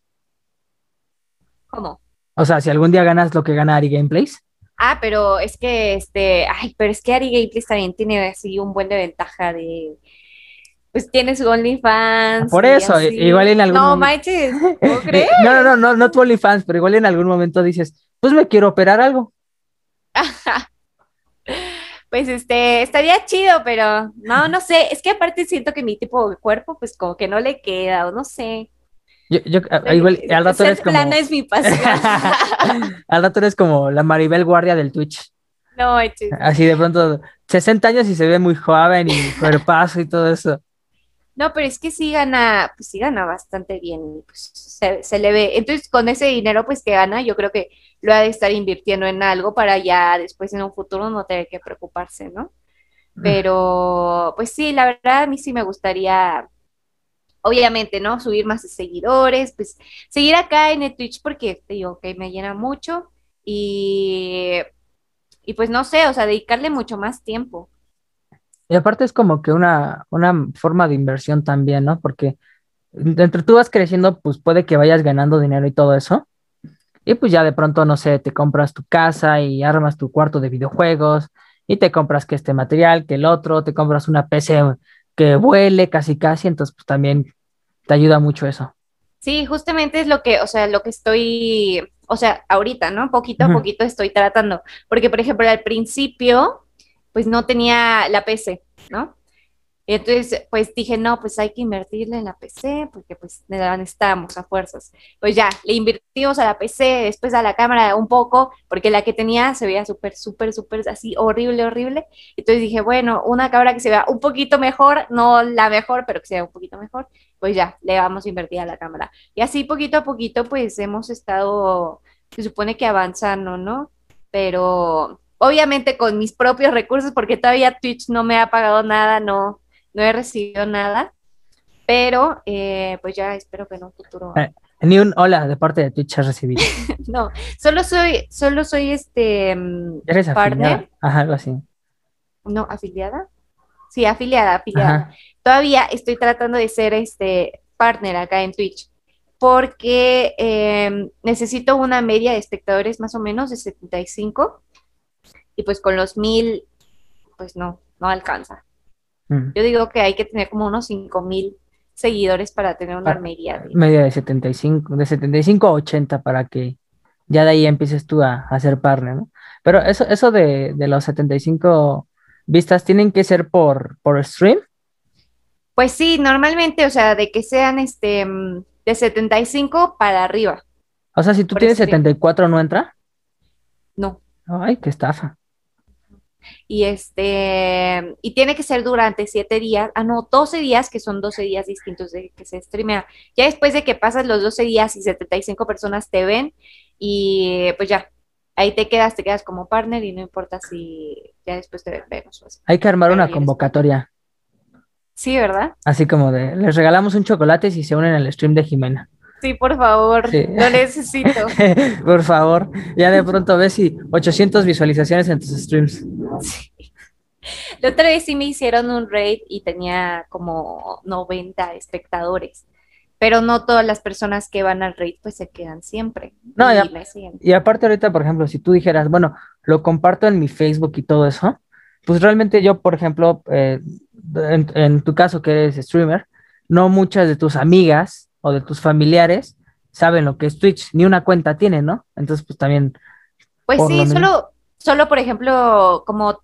¿Cómo? O sea, si algún día ganas lo que gana Ari Gameplays. Ah, pero es que este, ay, pero es que Ari Gameplays también tiene así un buen de ventaja de pues tiene su OnlyFans. Por eso, igual en algún No, manches, ¿cómo crees? no, no, no, no, no tu OnlyFans, pero igual en algún momento dices, pues me quiero operar algo. Pues este, estaría chido, pero no, no sé, es que aparte siento que mi tipo de cuerpo, pues como que no le queda, o no sé. Yo, yo igual, al rato eres como... plana es mi pasión. al rato eres como la Maribel Guardia del Twitch. no. Así de pronto, 60 años y se ve muy joven y cuerpazo y todo eso. No, pero es que sí gana, pues sí gana bastante bien, pues se, se le ve. Entonces, con ese dinero pues que gana, yo creo que lo ha de estar invirtiendo en algo para ya después en un futuro no tener que preocuparse, ¿no? Pero, pues sí, la verdad a mí sí me gustaría, obviamente, ¿no? Subir más seguidores, pues seguir acá en el Twitch porque te digo que me llena mucho y, y pues no sé, o sea, dedicarle mucho más tiempo. Y aparte es como que una, una forma de inversión también, ¿no? Porque entre tú vas creciendo, pues puede que vayas ganando dinero y todo eso. Y pues ya de pronto, no sé, te compras tu casa y armas tu cuarto de videojuegos y te compras que este material, que el otro, te compras una PC que vuele casi casi, entonces pues también te ayuda mucho eso. Sí, justamente es lo que, o sea, lo que estoy, o sea, ahorita, ¿no? Poquito a poquito estoy tratando, porque por ejemplo al principio, pues no tenía la PC, ¿no? Entonces, pues dije, no, pues hay que invertirle en la PC, porque pues la necesitábamos a fuerzas. Pues ya, le invertimos a la PC, después a la cámara un poco, porque la que tenía se veía súper, súper, súper así, horrible, horrible. Entonces dije, bueno, una cámara que se vea un poquito mejor, no la mejor, pero que se vea un poquito mejor, pues ya, le vamos a invertir a la cámara. Y así poquito a poquito, pues hemos estado, se supone que avanzando, ¿no? Pero obviamente con mis propios recursos, porque todavía Twitch no me ha pagado nada, no, no he recibido nada, pero eh, pues ya espero que en un futuro. Eh. Ni un hola de parte de Twitch has recibido. No, solo soy, solo soy este, mm, ¿Eres afiliada? partner, Ajá, algo así. no, afiliada. Sí, afiliada, afiliada. Ajá. todavía estoy tratando de ser este partner acá en Twitch, porque eh, necesito una media de espectadores más o menos de 75 y pues con los mil, pues no, no alcanza. Yo digo que hay que tener como unos 5 mil seguidores para tener una Ah, media. de- Media de 75, de 75 a 80 para que ya de ahí empieces tú a, a ser partner, ¿no? Pero eso, eso de, de los 75 vistas tienen que ser por, por stream. Pues sí, normalmente, o sea, de que sean este de 75 para arriba. O sea, si tú tienes stream. 74 no entra. No. Ay, qué estafa. Y este, y tiene que ser durante siete días, ah, no, 12 días, que son 12 días distintos de que se streamea. Ya después de que pasas los 12 días y 75 personas te ven, y pues ya, ahí te quedas, te quedas como partner y no importa si ya después te vemos. así. Hay que armar una convocatoria, Sí, ¿verdad? así como de, les regalamos un chocolate si se unen al stream de Jimena. Sí, por favor, Sí. lo necesito. Por favor, ya de pronto ves si 800 visualizaciones en tus streams. La otra vez sí me hicieron un raid y tenía como 90 espectadores, pero no todas las personas que van al raid pues se quedan siempre. No, y. Y aparte ahorita, por ejemplo, si tú dijeras, bueno, lo comparto en mi Facebook y todo eso, pues realmente yo, por ejemplo, eh, en, en tu caso que eres streamer, no muchas de tus amigas o de tus familiares saben lo que es Twitch, ni una cuenta tienen, ¿no? Entonces, pues también, Pues sí, solo, solo por ejemplo, como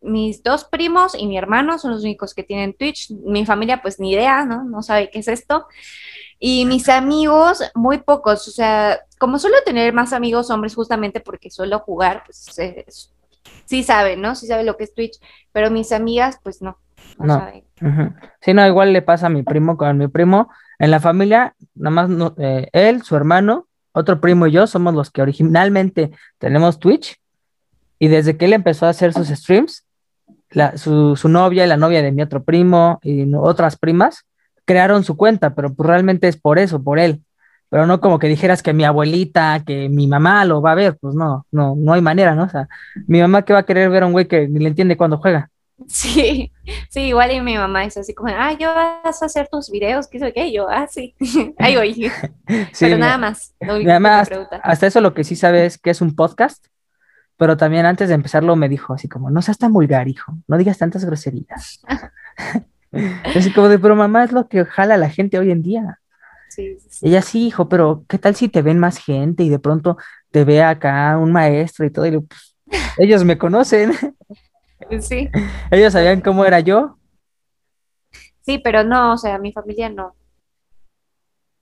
mis dos primos y mi hermano son los únicos que tienen Twitch. Mi familia, pues ni idea, ¿no? No sabe qué es esto. Y mis amigos, muy pocos. O sea, como suelo tener más amigos hombres justamente porque suelo jugar, pues eh, sí saben, ¿no? Sí saben lo que es Twitch. Pero mis amigas, pues no. No, saben. Sí, no, igual le pasa a mi primo con mi primo. En la familia, nada más no- eh, él, su hermano, otro primo y yo somos los que originalmente tenemos Twitch. Y desde que él empezó a hacer sus streams, la- su, su novia y la novia de mi otro primo y no- otras primas crearon su cuenta, pero pues realmente es por eso, por él. Pero no como que dijeras que mi abuelita, que mi mamá lo va a ver, pues no, no, no hay manera, ¿no? O sea, mi mamá que va a querer ver a un güey que ni le entiende cuando juega. Sí, sí, igual y mi mamá es así como, ah, yo vas a hacer tus videos, ¿qué sé qué? Yo, ah, sí, ahí voy. Sí, Pero nada más. mamá me hasta, eso lo que sí sabe es que es un podcast, pero también antes de empezarlo me dijo así como, no seas tan vulgar, hijo, no digas tantas groserías. Así como de, pero mamá es lo que jala a la gente hoy en día. Sí. Ella sí, hijo, pero ¿qué tal si te ven más gente y de pronto te ve acá un maestro y todo? Y le pues, ellos me conocen. Sí. Ellos sabían cómo era yo. Sí, pero no, o sea, mi familia no.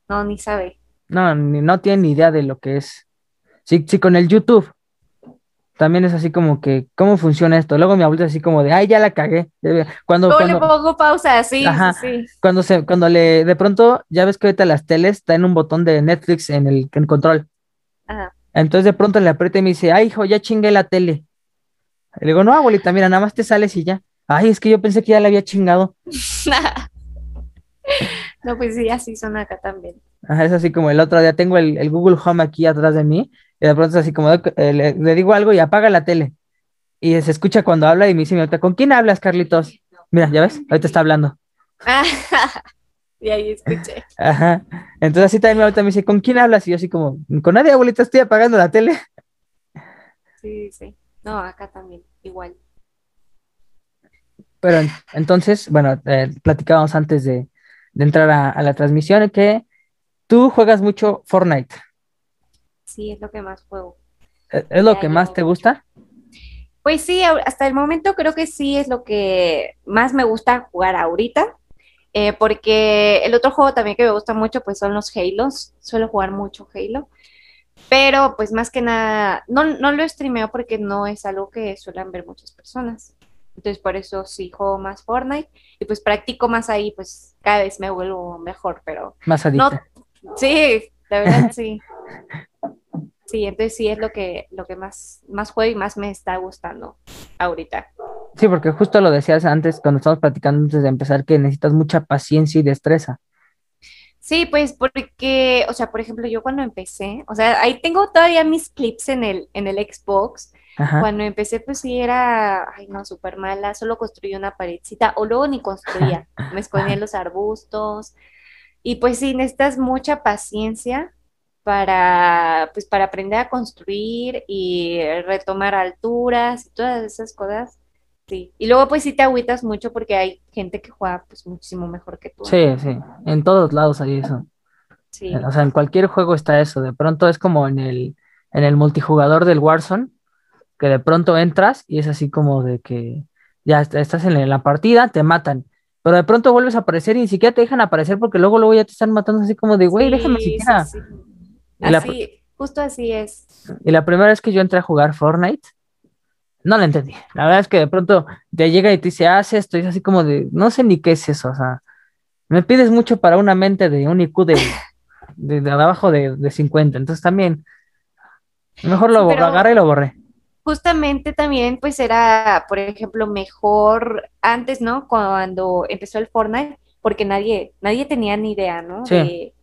No, ni sabe. No, ni, no tienen ni idea de lo que es. Sí, sí, con el YouTube. También es así como que, ¿cómo funciona esto? Luego mi abuelita así como de, ay, ya la cagué. Cuando, Luego le cuando, pongo pausa, sí, Ajá. sí, sí. cuando se, cuando le, de pronto, ya ves que ahorita las teles traen un botón de Netflix en el, en control. Ajá. Entonces de pronto le aprieta y me dice, ay, hijo, ya chingué la tele. Y le digo, no, abuelita, mira, nada más te sales y ya. Ay, es que yo pensé que ya la había chingado. No, pues sí, así son acá también. Ajá, es así como el otro día tengo el, el Google Home aquí atrás de mí y de pronto es así como eh, le, le digo algo y apaga la tele. Y se escucha cuando habla y me dice ¿con quién hablas, Carlitos? Mira, ya ves, ahorita está hablando. y ahí escuché. Ajá. Entonces así también mi abuelita me dice, ¿con quién hablas? Y yo así como, con nadie, abuelita, estoy apagando la tele. Sí, sí. No, acá también, igual. Pero en- entonces, bueno, eh, platicábamos antes de, de entrar a, a la transmisión que tú juegas mucho Fortnite. Sí, es lo que más juego. ¿Es es lo Ya que más te gusta? Pues sí, hasta el momento creo que sí es lo que más me gusta jugar ahorita, eh, porque el otro juego también que me gusta mucho pues son los Halos, suelo jugar mucho Halo, pero pues más que nada, no, no lo streameo porque no es algo que suelen ver muchas personas, entonces por eso sí juego más Fortnite y pues practico más ahí, pues cada vez me vuelvo mejor, pero Más no, adicta. sí, la verdad sí. Sí, entonces sí es lo que, lo que más, más juego y más me está gustando ahorita. Sí, porque justo lo decías antes, cuando estábamos platicando antes de empezar, que necesitas mucha paciencia y destreza. Sí, pues porque, o sea, por ejemplo, yo cuando empecé, o sea, ahí tengo todavía mis clips en el, en el Xbox. Ajá. Cuando empecé, pues sí era, ay no, súper mala, solo construía una paredcita, o luego ni construía, me escondía en los arbustos. Y pues sí, necesitas mucha paciencia para, pues para aprender a construir y retomar alturas y todas esas cosas. Sí. Y luego pues sí te agüitas mucho porque hay gente que juega pues muchísimo mejor que tú. Sí, sí. En todos lados hay eso. Sí. O sea, en cualquier juego está eso. De pronto es como en el, en el multijugador del Warzone, que de pronto entras y es así como de que ya est- estás en la partida, te matan. Pero de pronto vuelves a aparecer y ni siquiera te dejan aparecer porque luego, luego ya te están matando así como de, güey, Sí, déjame siquiera. sí. La- Así, justo así es. Y la primera vez que yo entré a jugar Fortnite, no lo entendí. La verdad es que de pronto te llega y te dice, haz esto, y es así como de, no sé ni qué es eso, o sea, me pides mucho para una mente de un IQ de, de, de abajo de, de 50, entonces también, mejor lo, Sí, agarré y lo borré. Justamente también, pues era, por ejemplo, mejor antes, ¿no? Cuando empezó el Fortnite, porque nadie, nadie tenía ni idea, ¿no? Sí. De,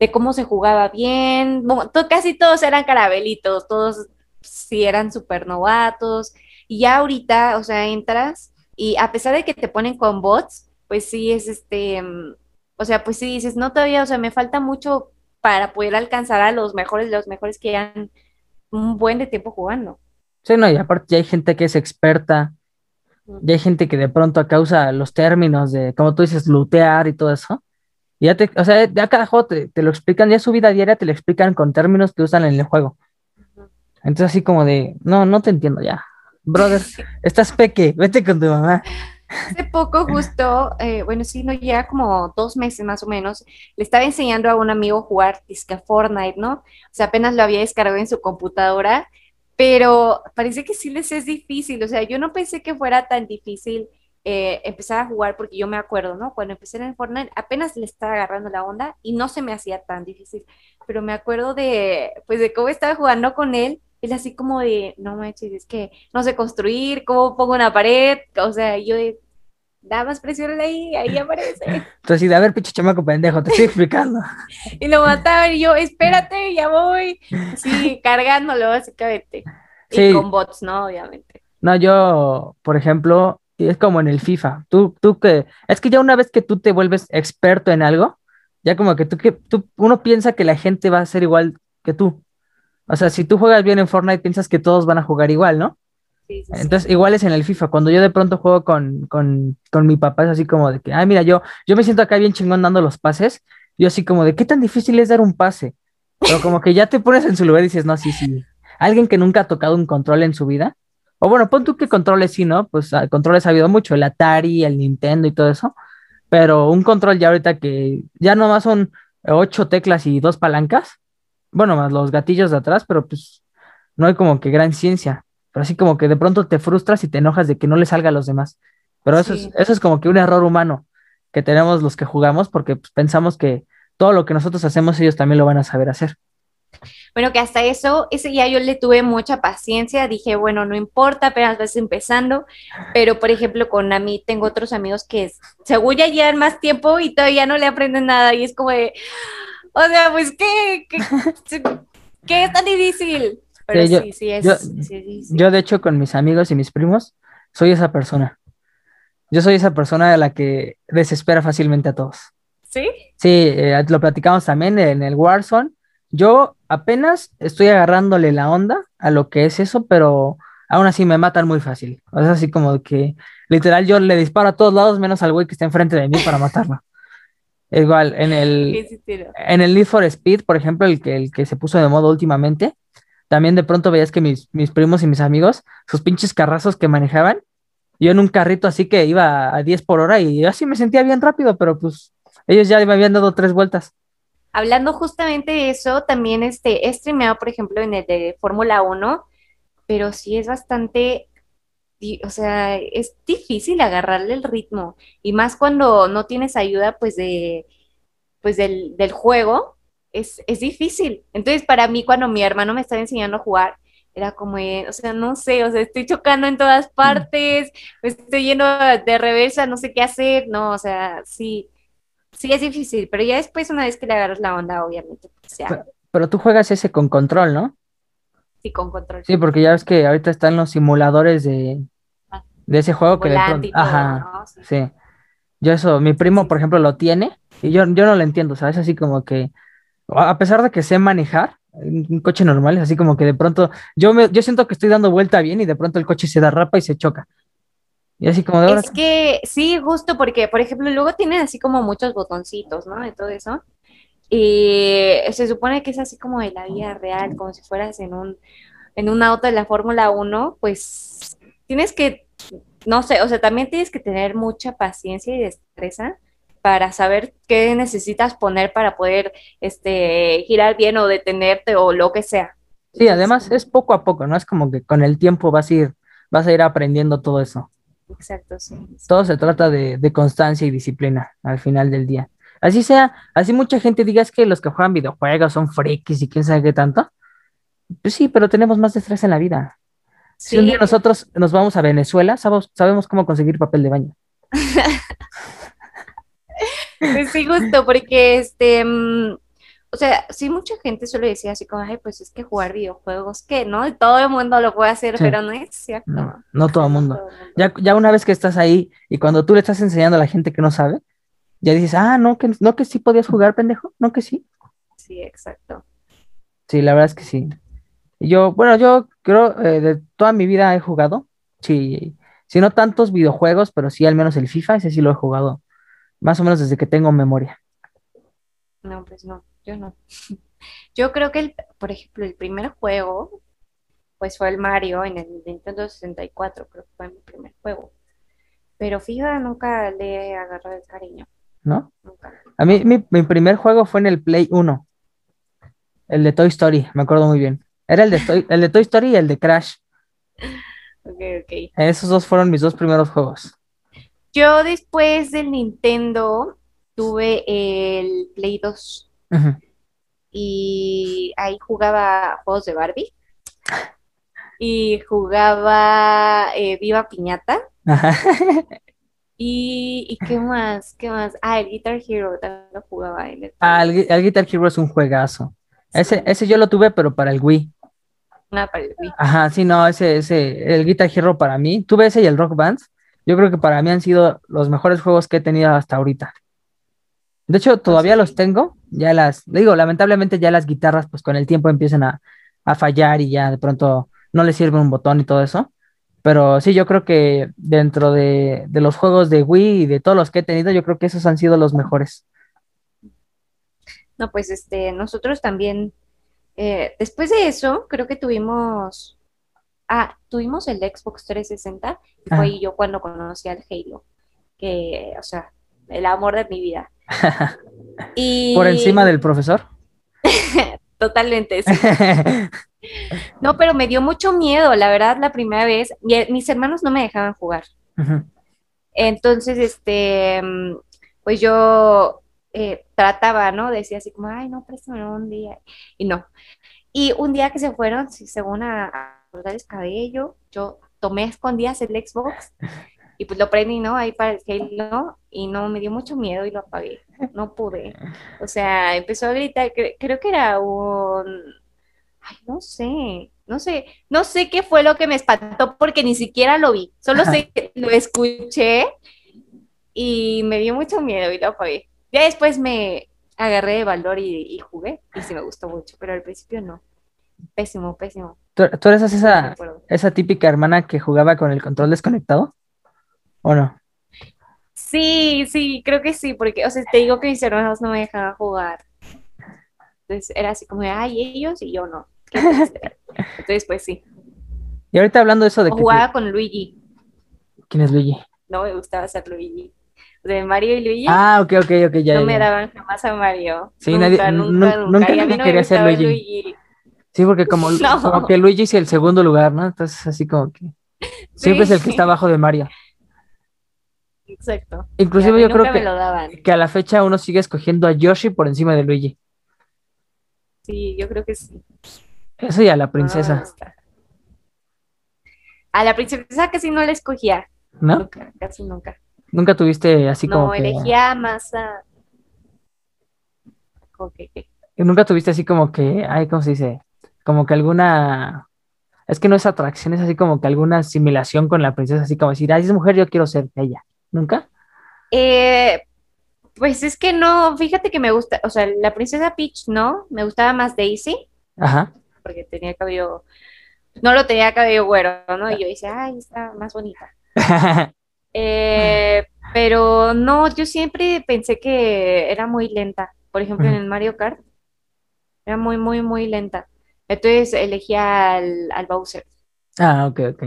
de cómo se jugaba bien. Bueno, to- casi todos eran carabelitos, todos sí eran súper novatos. Y ya ahorita, o sea, entras y a pesar de que te ponen con bots, pues sí es este, mm, o sea, pues sí dices, no todavía, o sea, me falta mucho para poder alcanzar a los mejores, los mejores que llevan un buen de tiempo jugando. Sí, no, y aparte ya hay gente que es experta, ya hay gente que de pronto causa los términos de, como tú dices, lootear y todo eso. Y ya te, o sea, ya cada juego te, te lo explican, ya su vida diaria te lo explican con términos que usan en el juego. Entonces así como de, no, no te entiendo ya. Brother, estás peque, vete con tu mamá. Hace poco justo, eh, bueno, sí, no ya como dos meses más o menos, le estaba enseñando a un amigo jugar disque Fortnite, ¿no? O sea, apenas lo había descargado en su computadora, pero parece que sí les es difícil, o sea, yo no pensé que fuera tan difícil eh, empezar a jugar, porque yo me acuerdo, ¿no? Cuando empecé en Fortnite apenas le estaba agarrando la onda y no se me hacía tan difícil, pero me acuerdo de, pues, de cómo estaba jugando con él, él así como de, no manches, es que no sé construir, cómo pongo una pared, o sea, yo de, da más presión ahí, ahí aparece. Entonces, de a ver, pinche chamaco pendejo, te estoy explicando. Y lo mataban y yo, espérate, ya voy. Sí, cargándolo básicamente. Sí. Y con bots, ¿no? Obviamente. No, yo, por ejemplo, es como en el FIFA. Tú, tú que, es que ya una vez que tú te vuelves experto en algo, ya como que tú, que tú, uno piensa que la gente va a ser igual que tú. O sea, si tú juegas bien en Fortnite, piensas que todos van a jugar igual, ¿no? Sí, sí, sí. Entonces, igual es en el FIFA. Cuando yo de pronto juego con, con, con mi papá, es así como de que, ay, mira, yo, yo me siento acá bien chingón dando los pases. Yo así como de, ¿qué tan difícil es dar un pase? Pero como que ya te pones en su lugar y dices, no, sí, sí. Alguien que nunca ha tocado un control en su vida, O bueno, pon tú que controles sí, ¿no? Pues ah, controles ha habido mucho, el Atari, el Nintendo y todo eso. Pero un control ya ahorita que ya nomás son ocho teclas y dos palancas. Bueno, más los gatillos de atrás, pero pues no hay como que gran ciencia. Pero así como que de pronto te frustras y te enojas de que no le salga a los demás. Pero eso, es, eso es como que un error humano que tenemos los que jugamos porque pues, pensamos que todo lo que nosotros hacemos ellos también lo van a saber hacer. Bueno, que hasta eso, ese día yo le tuve mucha paciencia, dije, bueno, no importa, apenas vas empezando, pero por ejemplo con a mí tengo otros amigos que según ya llevan más tiempo y todavía no le aprenden nada y es como de, o sea, pues, ¿qué? ¿Qué, qué es tan difícil? Pero sí, sí, sí, es, yo, yo, de hecho con mis amigos y mis primos soy esa persona. Yo soy esa persona a la que desespera fácilmente a todos. ¿Sí? Sí, eh, lo platicamos también en el Warzone. Yo apenas estoy agarrándole la onda a lo que es eso, pero aún así me matan muy fácil. es así como que literal yo le disparo a todos lados menos al güey que está enfrente de mí para matarlo. Igual, en el, en el Need for Speed, por ejemplo, el que, el que se puso de moda últimamente, también de pronto veías que mis, mis primos y mis amigos, sus pinches carrazos que manejaban, yo en un carrito así que iba a 10 por hora y yo así me sentía bien rápido, pero pues ellos ya me habían dado tres vueltas. Hablando justamente de eso, también este, he streameado, por ejemplo, en el de Fórmula 1, pero sí es bastante, o sea, es difícil agarrarle el ritmo, y más cuando no tienes ayuda, pues, de, pues del, del juego, es, es difícil. Entonces, para mí, cuando mi hermano me estaba enseñando a jugar, era como, o sea, no sé, o sea, estoy chocando en todas mm. partes, estoy lleno de reversa, no sé qué hacer, no, o sea, sí, sí es difícil, pero ya después, una vez que le agarras la onda, obviamente, pues Pero, tú juegas ese con control, ¿no? Sí, con control. Sí, porque ya ves que ahorita están los simuladores de, de ese juego que de pronto, ajá, sí. Yo eso, mi primo, por ejemplo, lo tiene y yo, yo no lo entiendo, ¿sabes? Así como que, a pesar de que sé manejar, un coche normal, así como que de pronto yo, me, yo siento que estoy dando vuelta bien y de pronto el coche se derrapa y se choca. Y así como de Es que sí, justo porque, por ejemplo, luego tienen así como muchos botoncitos, ¿no? De todo eso. Y se supone que es así como de la vida real, como si fueras en un, en un auto de la Fórmula 1, pues tienes que, no sé, o sea, también tienes que tener mucha paciencia y destreza para saber qué necesitas poner para poder este, girar bien o detenerte o lo que sea. Sí, además es poco a poco, ¿no? Es como que con el tiempo vas a ir, vas a ir aprendiendo todo eso. Exacto, sí. Todo se trata de, constancia y disciplina al final del día. Así sea, así mucha gente diga es que los que juegan videojuegos son frikis y quién sabe qué tanto. Pues sí, pero tenemos más estrés en la vida. Si un día nosotros nos vamos a Venezuela, sabemos, sabemos cómo conseguir papel de baño. Pues sí, justo, porque este, mm, o sea, sí mucha gente suele decir así como, ay, pues es que jugar videojuegos, ¿qué? ¿No? Todo el mundo lo puede hacer, pero no es cierto. No, todo el mundo. Ya, ya una vez que estás ahí y cuando tú le estás enseñando a la gente que no sabe, ya dices, ah, no, que, no que sí podías jugar, pendejo, no que sí. Sí, exacto. Sí, la verdad es que sí. Yo, bueno, yo creo, eh, de toda mi vida he jugado, sí, si no tantos videojuegos, pero sí al menos el FIFA, ese sí lo he jugado más o menos desde que tengo memoria. No, pues no, yo no. Yo creo que, el, por ejemplo, el primer juego, pues fue el Mario en el Nintendo 64, creo que fue mi primer juego. Pero FIFA nunca le he agarrado el cariño. ¿No? Nunca. A mí mi, primer juego fue en el Play 1. El de Toy Story, me acuerdo muy bien. Era el de Toy, el de Toy Story y el de Crash. Ok, ok. Esos dos fueron mis dos primeros juegos. Yo después del Nintendo tuve el Play 2 y ahí jugaba juegos de Barbie y jugaba eh, Viva Piñata. Y, qué más, qué más. Ah, el Guitar Hero también lo jugaba. En ah, el, Guitar Hero es un juegazo. Ese, ese yo lo tuve, pero para el Wii. Ah, para el Wii. Ajá, sí, no, ese, ese, el Guitar Hero para mí. Tuve ese y el Rock Band yo creo que para mí han sido los mejores juegos que he tenido hasta ahorita. De hecho, todavía los tengo, ya las, digo, lamentablemente ya las guitarras pues con el tiempo empiezan a, fallar y ya de pronto no le sirve un botón y todo eso. Pero sí, yo creo que dentro de, los juegos de Wii y de todos los que he tenido, yo creo que esos han sido los mejores. No, pues este, nosotros también, eh, después de eso, creo que tuvimos Ah, tuvimos el Xbox 360 y Ah. fue ahí yo cuando conocí al Halo. Que, o sea, el amor de mi vida. Y Por encima del profesor. Totalmente, sí. No, pero me dio mucho miedo, la verdad, la primera vez. Mi- mis hermanos no me dejaban jugar. Entonces, este, mm, pues yo eh, trataba, ¿no? Decía así como, ay, no, préstame un día. Y no. Y un día que se fueron, según a, cortar el cabello, yo tomé a escondidas el Xbox y pues lo prendí, ¿no? Ahí para el Halo y no, me dio mucho miedo y lo apagué. No pude. O sea, empezó a gritar, cre- creo que era un... Ay, no sé, no sé, no sé qué fue lo que me espantó porque ni siquiera lo vi, solo sé que lo escuché y me dio mucho miedo y lo apagué. Ya después me agarré de valor y, y jugué y sí me gustó mucho, pero al principio no. Pésimo, pésimo. ¿Tú, tú eres esa, esa típica hermana que jugaba con el control desconectado? ¿O no? Sí, sí, creo que sí, porque, o sea, te digo que mis hermanos no me dejaban jugar. Entonces era así como, de, ay, ellos y yo no. Entonces, pues sí. Y ahorita hablando de eso de O que... jugaba con Luigi. ¿Quién es Luigi? No me gustaba ser Luigi. De Mario y Luigi Ah, ok, ok, ok, ya, no ya, me daban jamás a Mario. Sí, nunca, nadie- nunca, nun- nunca. nunca Y a mí nadie no me quería ser Luigi. Sí, porque como, No. como que Luigi es el segundo lugar, ¿no? Entonces así como que siempre es el que está abajo de Mario. Exacto. Inclusive yo creo que, que a la fecha uno sigue escogiendo a Yoshi por encima de Luigi. Sí, yo creo que sí. Eso y a la princesa. A la princesa casi no la escogía. ¿no? Nunca, casi nunca. Nunca tuviste así no, como que... elegía más a... que- que- Nunca tuviste así como que, ay, ¿cómo se dice? Como que alguna... Es que no es atracción, es así como que alguna asimilación con la princesa, así como decir, ay, es mujer, yo quiero ser ella. ¿Nunca? Eh, pues es que no, fíjate que me gusta, o sea, la princesa Peach no, me gustaba más Daisy, Ajá. porque tenía cabello, no lo tenía cabello güero, ¿no? Y yo decía, ay, está más bonita. Eh, pero no, yo siempre pensé que era muy lenta. Por ejemplo, en el Mario Kart, era muy, muy, muy lenta. Entonces elegía al, al Bowser. Ah, ok, ok.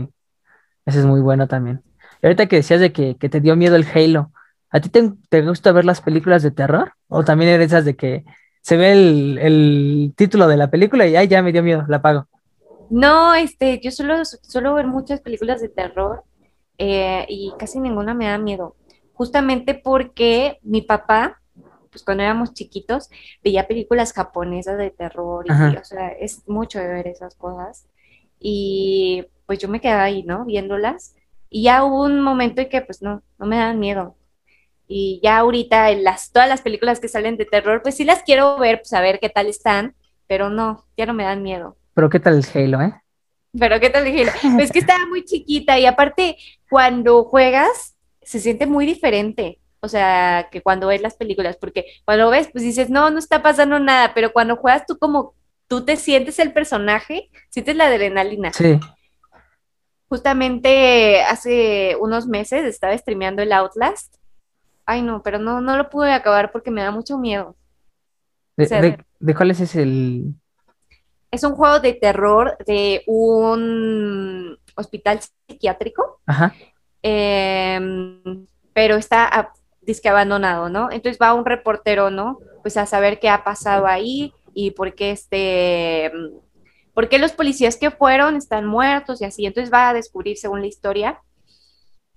Ese es muy bueno también. Y ahorita que decías de que, que te dio miedo el Halo, ¿a ti te, te gusta ver las películas de terror? ¿O también eres esas de que se ve el, el título de la película y ay, ya me dio miedo, la apago? No, este, yo solo suelo ver muchas películas de terror eh, y casi ninguna me da miedo. Justamente porque mi papá, pues cuando éramos chiquitos, veía películas japonesas de terror y, Ajá. o sea, es mucho de ver esas cosas. Y pues yo me quedaba ahí, ¿no? Viéndolas. Y ya hubo un momento en que pues no, no me dan miedo. Y ya ahorita en las, todas las películas que salen de terror, pues sí las quiero ver, pues a ver qué tal están, pero no, ya no me dan miedo. Pero ¿qué tal el Halo, eh? Pero qué tal dije, pues que estaba muy chiquita y aparte cuando juegas se siente muy diferente, o sea, que cuando ves las películas, porque cuando ves pues dices, no, no está pasando nada, pero cuando juegas tú como tú te sientes el personaje, sientes la adrenalina. Sí. Justamente hace unos meses estaba streameando el Outlast. Ay, no, pero no, no lo pude acabar porque me da mucho miedo. ¿De, O sea, de- de cuál es ese el...? Es un juego de terror de un hospital psiquiátrico. Ajá. Em, pero está a- disque abandonado, ¿no? Entonces va un reportero, ¿no? Pues a saber qué ha pasado ahí y por qué este, mm, por qué los policías que fueron están muertos y así. Entonces va a descubrir según la historia.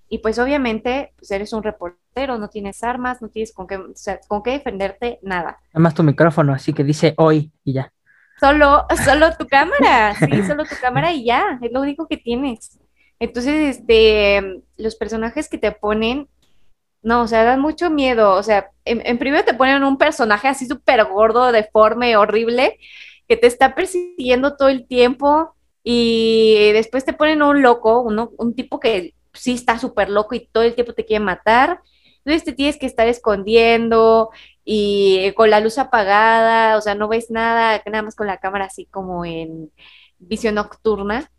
Y pues obviamente, pues eres un reportero, no tienes armas, no tienes con qué, o sea, con qué defenderte, nada. Nada más tu micrófono, así que dice hoy y ya. Solo, solo tu cámara, sí, solo tu cámara y ya, es lo único que tienes. Entonces, este, los personajes que te ponen, no, o sea, dan mucho miedo. O sea, en, en primero te ponen un personaje así súper gordo, deforme, horrible, que te está persiguiendo todo el tiempo. Y después te ponen un loco, uno, un tipo que sí está súper loco y todo el tiempo te quiere matar. Entonces te tienes que estar escondiendo y con la luz apagada, o sea, no ves nada, nada más con la cámara así como en visión nocturna.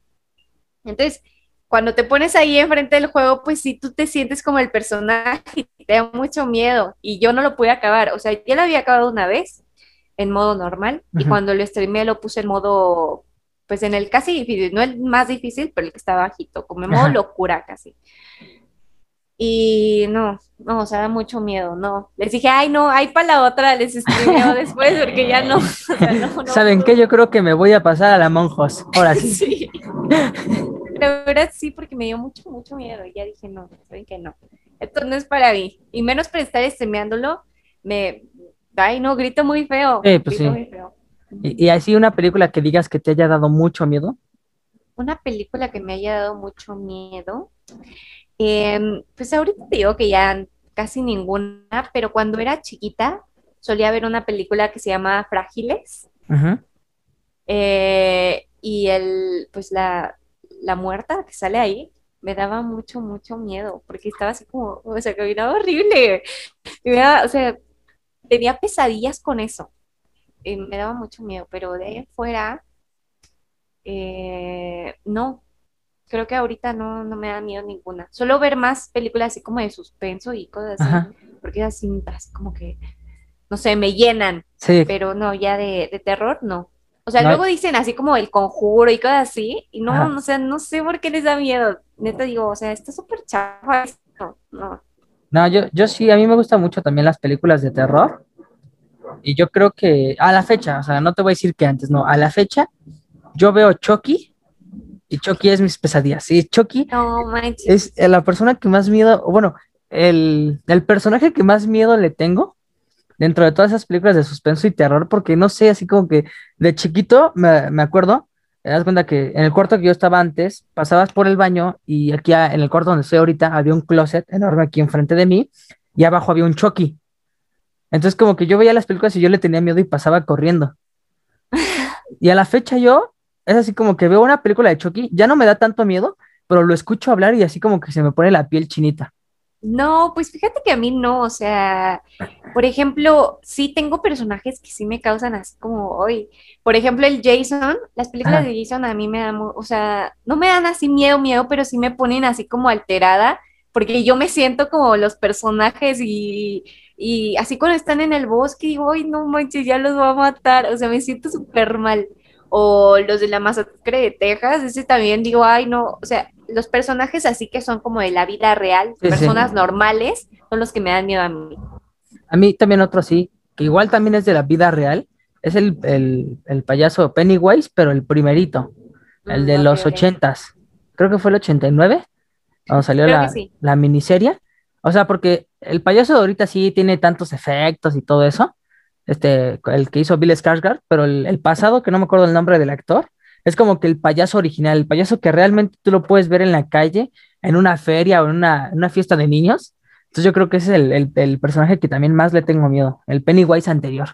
Entonces, cuando te pones ahí enfrente del juego, pues sí, tú te sientes como el personaje y te da mucho miedo. Y yo no lo pude acabar, o sea, ya lo había acabado una vez en modo normal y cuando lo streamé lo puse en modo pues en el casi difícil, no el más difícil, pero el que está bajito, como en modo locura casi. Y no, no, o sea, da mucho miedo, no. Les dije, ay, no, ay, para la otra, les escribo después, porque ya no. o sea, no, no ¿Saben puedo. qué? Yo creo que me voy a pasar a la Monjos. Ahora sí. Sí. La verdad sí, porque me dio mucho, mucho miedo. Y ya dije, no, saben que no. Esto no es para mí. Y menos para estar streameándolo, me. Ay, no, grito muy feo. Sí, pues sí. muy feo. Y, y así una película que digas que te haya dado mucho miedo. Una película que me haya dado mucho miedo. Em, pues ahorita te digo que ya casi ninguna, pero cuando era chiquita solía ver una película que se llama Frágiles. Eh, y el, pues la, la muerta que sale ahí me daba mucho, mucho miedo, porque estaba así como, o sea, caminaba horrible. Me daba- o sea, tenía pesadillas con eso. Y me daba mucho miedo, pero de ahí en fuera, eh, no. Creo que ahorita no, no me da miedo ninguna. Solo ver más películas así como de suspenso y cosas así, Ajá. porque esas cintas como que, no sé, me llenan Sí, pero no, ya de, de terror, no. O sea, No. luego dicen así como el conjuro y cosas así, y no, Ajá. o sea, no sé por qué les da miedo. Neta digo, o sea, está súper chafa esto. No. No, yo, yo sí, a mí me gustan mucho también las películas de terror. Y yo creo que a la fecha, o sea, no te voy a decir que antes, no, a la fecha, yo veo Chucky y Chucky es mis pesadillas. Sí, Chucky No es la persona que más miedo, bueno, el, el personaje que más miedo le tengo dentro de todas esas películas de suspenso y terror, porque no sé, así como que de chiquito me, me acuerdo, te das cuenta que en el cuarto que yo estaba antes, pasabas por el baño y aquí a- en el cuarto donde estoy ahorita había un closet enorme aquí enfrente de mí y abajo había un Chucky. Entonces como que yo veía las películas y yo le tenía miedo y pasaba corriendo. Y a la fecha yo, es así como que veo una película de Chucky, ya no me da tanto miedo, pero lo escucho hablar y así como que se me pone la piel chinita. No, pues fíjate que a mí no, o sea, por ejemplo, sí tengo personajes que sí me causan así como hoy. Por ejemplo, el Jason, las películas Ajá. de Jason a mí me dan, o sea, no me dan así miedo, miedo, pero sí me ponen así como alterada, porque yo me siento como los personajes y, y así cuando están en el bosque, digo, ay, no manches, ya los va a matar, o sea, me siento súper mal. O los de la masacre de Texas, ese también digo, ay, no, o sea, los personajes así que son como de la vida real, Sí, sí. personas normales, son los que me dan miedo a mí. A mí también otro así, que igual también es de la vida real, es el, el, el payaso Pennywise, pero el primerito, el de Mm, ok, los ochentas. Creo que fue el 89, cuando salió la, sí. la miniserie. O sea, porque el payaso de ahorita sí tiene tantos efectos y todo eso, este, el que hizo Bill Skarsgård, pero el, pasado, que no me acuerdo el nombre del actor, es como que el payaso original, el payaso que realmente tú lo puedes ver en la calle, en una feria o en una, una fiesta de niños. Entonces yo creo que ese es el, el- personaje que también más le tengo miedo, el Pennywise anterior.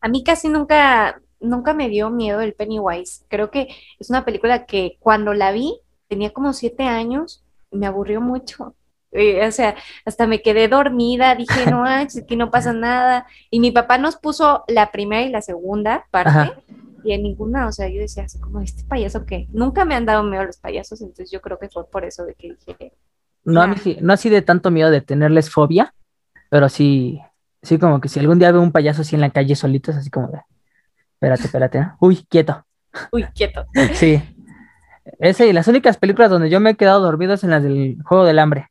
A mí casi nunca, nunca me dio miedo el Pennywise. Creo que es una película que cuando la vi, tenía como siete años, me aburrió mucho. Eh, o sea, hasta me quedé dormida, dije, no, aquí no pasa nada. Y mi papá nos puso la primera y la segunda parte, Ajá. y en ninguna, o sea, yo decía así como, ¿este payaso qué? Nunca me han dado miedo los payasos, entonces yo creo que fue por eso de que dije, No, a mí sí- no así de tanto miedo de tenerles fobia, pero sí, sí como que si algún día veo un payaso así en la calle solito, es así como de, espérate, espérate, ¿no? uy, quieto. uy, quieto. Sí. Ese y las únicas películas donde yo me he quedado dormido es en las del Juego del Hambre.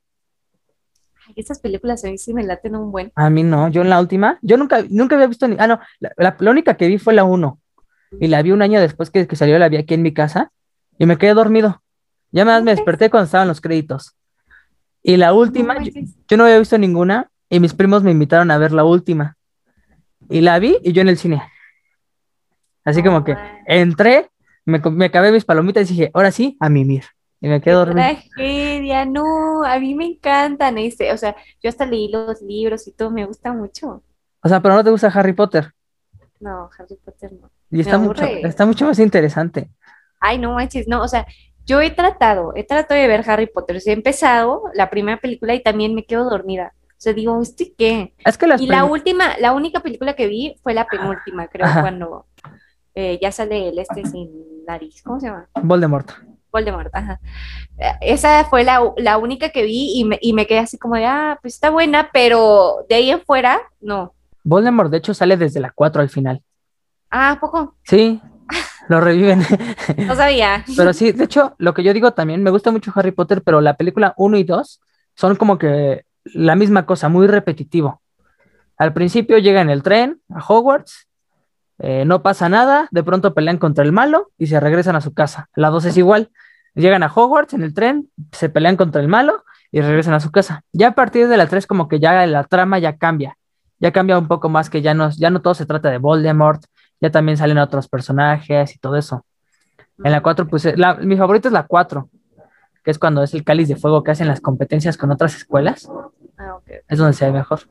Esas películas a mí sí me laten un buen. A mí no, yo en la última, yo nunca, nunca había visto ni, ah, no, la, la- la única que vi fue la 1 y la vi un año después que, que salió, la vi aquí en mi casa y me quedé dormido. Ya más me desperté cuando estaban los créditos. Y la última, No yo, no había visto ninguna y mis primos me invitaron a ver la última. Y la vi y yo en el cine. Así como que entré, me, me acabé mis palomitas y dije, ahora sí, a mimir. Y me quedé Qué dormido. tragedia, no, a mí me encantan este, o sea, yo hasta leí los libros y todo, me gusta mucho. O sea, pero no te gusta Harry Potter. No, Harry Potter no. Y está mucho, está mucho más interesante. Ay, no manches, no, o sea, yo he tratado, he tratado de ver Harry Potter, o sea, he empezado la primera película y también me quedo dormida. O sea, digo, ¿este qué? Es que las Y la última, la única película que vi fue la penúltima, creo, Ajá. cuando eh, ya sale el este sin nariz, ¿cómo se llama? Voldemort. Voldemort, ajá. Esa fue la, la única que vi y me, y me quedé así como de, ah, pues está buena, pero de ahí en fuera, no. Voldemort, de hecho, sale desde la 4 al final. Ah, ¿a poco? Sí. Lo reviven. No sabía. Pero sí, de hecho, lo que yo digo también, me gusta mucho Harry Potter, pero la película 1 y 2 son como que la misma cosa, muy repetitivo. Al principio llega en el tren a Hogwarts, eh, no pasa nada, de pronto pelean contra el malo y se regresan a su casa. La 2 es igual, llegan a Hogwarts en el tren, se pelean contra el malo y regresan a su casa. Ya a partir de la 3 como que ya la trama ya cambia, ya cambia un poco más que ya no, ya no todo se trata de Voldemort, ya también salen otros personajes y todo eso. En la 4, pues la, mi favorita es la 4, que es cuando es el cáliz de fuego que hacen las competencias con otras escuelas. Ah, ok. Es donde se ve mejor.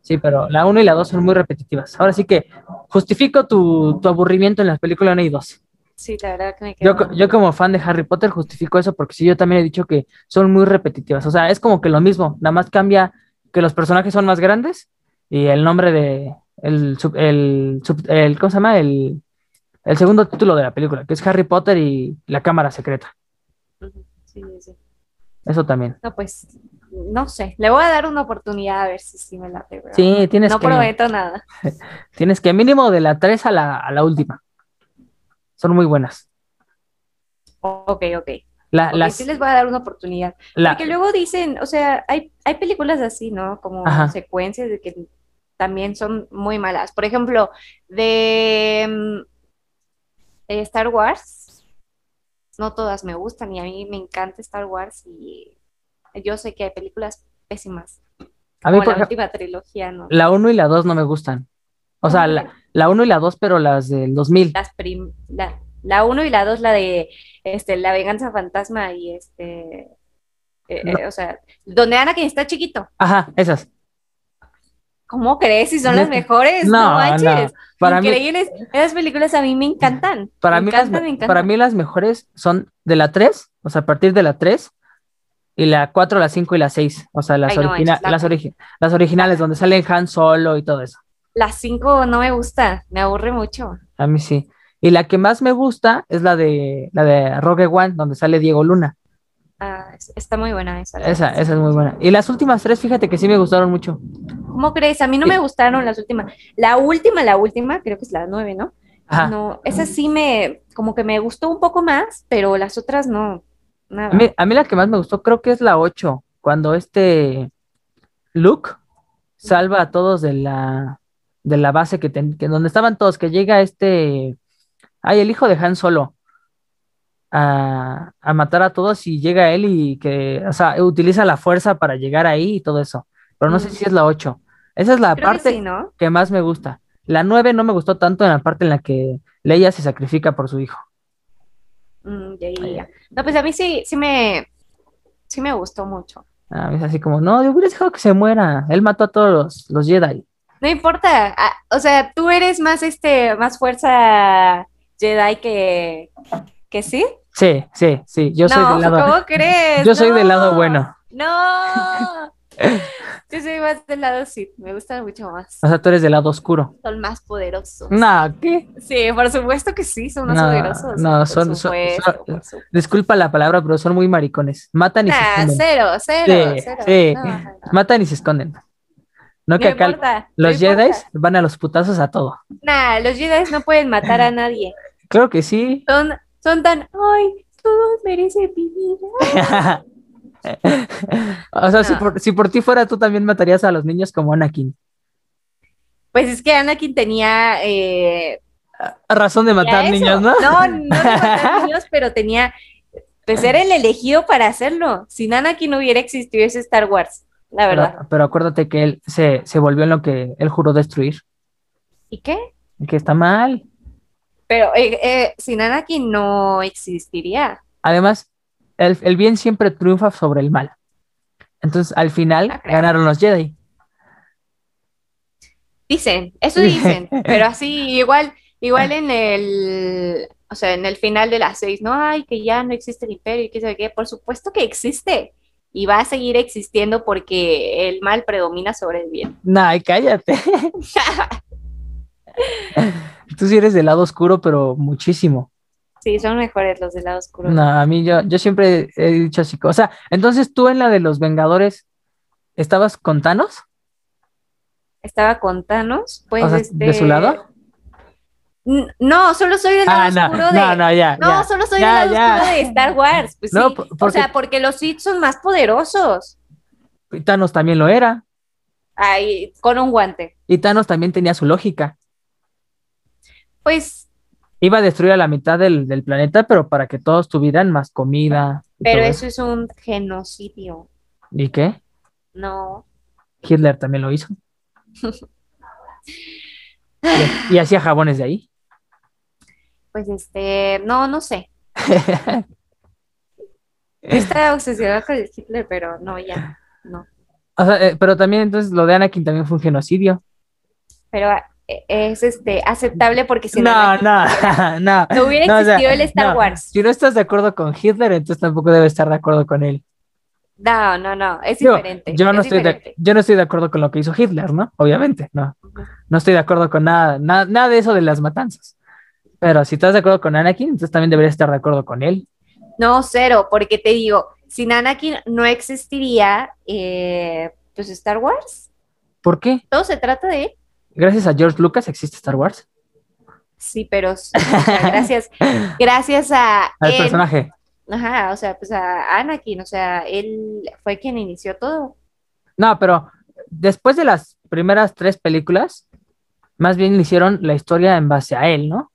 Sí, pero la 1 y la 2 son muy repetitivas. Ahora sí que justifico tu, tu aburrimiento en las películas 1 y 2. Sí, la verdad que me Yo, quedo. co- yo como fan de Harry Potter justifico eso porque sí, yo también he dicho que son muy repetitivas. O sea, es como que lo mismo, nada más cambia que los personajes son más grandes y el nombre de el, el, el ¿cómo se llama? El, el segundo título de la película, que es Harry Potter y la cámara secreta. Sí, sí, sí. Eso también. No, pues, no sé. Le voy a dar una oportunidad a ver si sí me late. pero Sí, tienes No que prometo nada. tienes que mínimo de la 3 a la, a la última. Son muy buenas. Ok, ok. La, Ok, las- sí les voy a dar una oportunidad. la- Porque luego dicen, o sea, hay, hay películas así, ¿no? Como Ajá. secuencias de que también son muy malas. Por ejemplo, de mm, eh, Star Wars, no todas me gustan y a mí me encanta Star Wars y yo sé que hay películas pésimas. a mí, Como por la ejemplo, última trilogía, ¿no? la 1 y la 2 no me gustan. O sea, ¿Cómo la, la 1 y la 2, pero las del 2000. Las prim- la, la 1 y la 2, la de este, La venganza fantasma y este, eh, No. eh, o sea, donde Anakin está chiquito. Ajá, esas. ¿Cómo crees? Si son las mejores, no, No, manches. no. Para mí, Increíbles. Esas películas a mí me encantan. para, me mí las, encantan, me- me encantan. para mí las mejores son de la 3, o sea, a partir de la 3, y la 4, la 5 y la 6. O sea, las, Ay, no origina- la- las, origi- las originales, donde salen Han Solo y todo eso. Las 5 no me gusta, me aburre mucho. A mí sí. Y la que más me gusta es la de la de Rogue One, donde sale Diego Luna. Ah, es- está muy buena esa. Esa, esa es muy buena. Y las últimas tres, fíjate que sí me gustaron mucho. ¿Cómo crees? A mí no me gustaron las últimas. La última, la última, creo que es la 9, ¿no? Ajá. No, esa sí me, como que me gustó un poco más, pero las otras no. Nada. A mí, a mí la que más me gustó creo que es la 8, cuando este Luke salva a todos de la, de la base que, ten- que donde estaban todos, que llega este, ay, el hijo de Han Solo a, a matar a todos y llega él y que, o sea, utiliza la fuerza para llegar ahí y todo eso. Pero no sé Mm. si es la 8. Esa es la Creo que parte sí, ¿no? que más me gusta. La 9 no me gustó tanto en la parte en la que Leia se sacrifica por su hijo. Mm. No, pues a mí sí, sí me, sí me gustó mucho. Ah, es así como, no, yo hubiera dejado que se muera. Él mató a todos los, los Jedi. No importa, o sea, tú eres más este, más fuerza Jedi que, que sí. Sí, sí, sí. Yo soy del lado, ¿cómo crees? yo soy del lado bueno. No. Yo soy más del lado sí, me gustan mucho más. O sea, tú eres del lado oscuro. Son más poderosos. No, ¿qué? Sí, por supuesto que sí, son más No, poderosos. no, son- son- supuesto, son- supuesto. Disculpa la palabra, pero son muy maricones. Matan y se esconden. cero, cero, Sí, cero. sí. No, no, no. Matan y se esconden. No que acá importa, los. Jedi van a los putazos a todo. Nah, los Jedi no pueden matar a nadie. Claro que sí. Son, son tan, ay, todos merecen vivir. o sea, si por, si por ti fuera, tú también matarías a los niños como Anakin. Pues es que Anakin tenía eh, razón de matar niños, ¿no? No, no de matar niños, pero tenía, pues era el elegido para hacerlo. Sin Anakin no hubiera existido ese Star Wars, la verdad. Pero, pero acuérdate que él se, se volvió en lo que él juró destruir. ¿Y qué? y Que está mal. Pero eh, eh, sin Anakin no existiría. Además, el, el bien siempre triunfa sobre el mal. Entonces, al final, Ah, ganaron los Jedi. Dicen, eso dicen, pero así igual, igual en el, o sea, en el final de las seis, no, ay, que ya no existe el imperio y qué sabe qué, por supuesto que existe y va a seguir existiendo porque el mal predomina sobre el bien. Nah, cállate. Tú sí eres del lado oscuro, pero muchísimo. Sí, son mejores los del lado oscuro. No, a mí yo, yo siempre he dicho así. O sea, entonces tú en la de los Vengadores, ¿estabas con Thanos? Estaba con Thanos, pues O sea, este, ¿de su lado? No, solo soy del lado Ah, no, oscuro de. no, no, ya. No, ya. solo soy Ya, del lado oscuro de Star Wars. Pues No, sí. O sea, porque los Sith son más poderosos. Y Thanos también lo era. Ay, con un guante. Y Thanos también tenía su lógica. Pues, Iba a destruir a la mitad del, del planeta, pero para que todos tuvieran más comida. pero eso es un genocidio. ¿Y qué? No. Hitler también lo hizo. y, y hacía jabones de ahí. Pues este, no, no sé. Estaba obsesionada con el Hitler, pero no, ya. No. O sea, eh, pero también entonces lo de Anakin también fue un genocidio. Pero eh, es este aceptable porque si no, no, no, no. no hubiera no, o sea, existido el Star no. Wars. Si no estás de acuerdo con Hitler, entonces tampoco debes estar de acuerdo con él. No, no, no, es Yo, diferente. yo no es estoy de, diferente. yo no estoy de acuerdo con lo que hizo Hitler, ¿no? Obviamente, no. No estoy de acuerdo con nada, nada, nada de eso de las matanzas. Pero si estás de acuerdo con Anakin, entonces también deberías estar de acuerdo con él. No, cero, porque te digo, sin Anakin no existiría eh, pues Star Wars. ¿Por qué? Todo se trata de él. Gracias a George Lucas existe Star Wars. Sí, pero o sea, gracias, gracias a Al él. personaje. Ajá, o sea, pues a Anakin, o sea, él fue quien inició todo. No, pero después de las primeras tres películas, más bien le hicieron la historia en base a él, ¿no?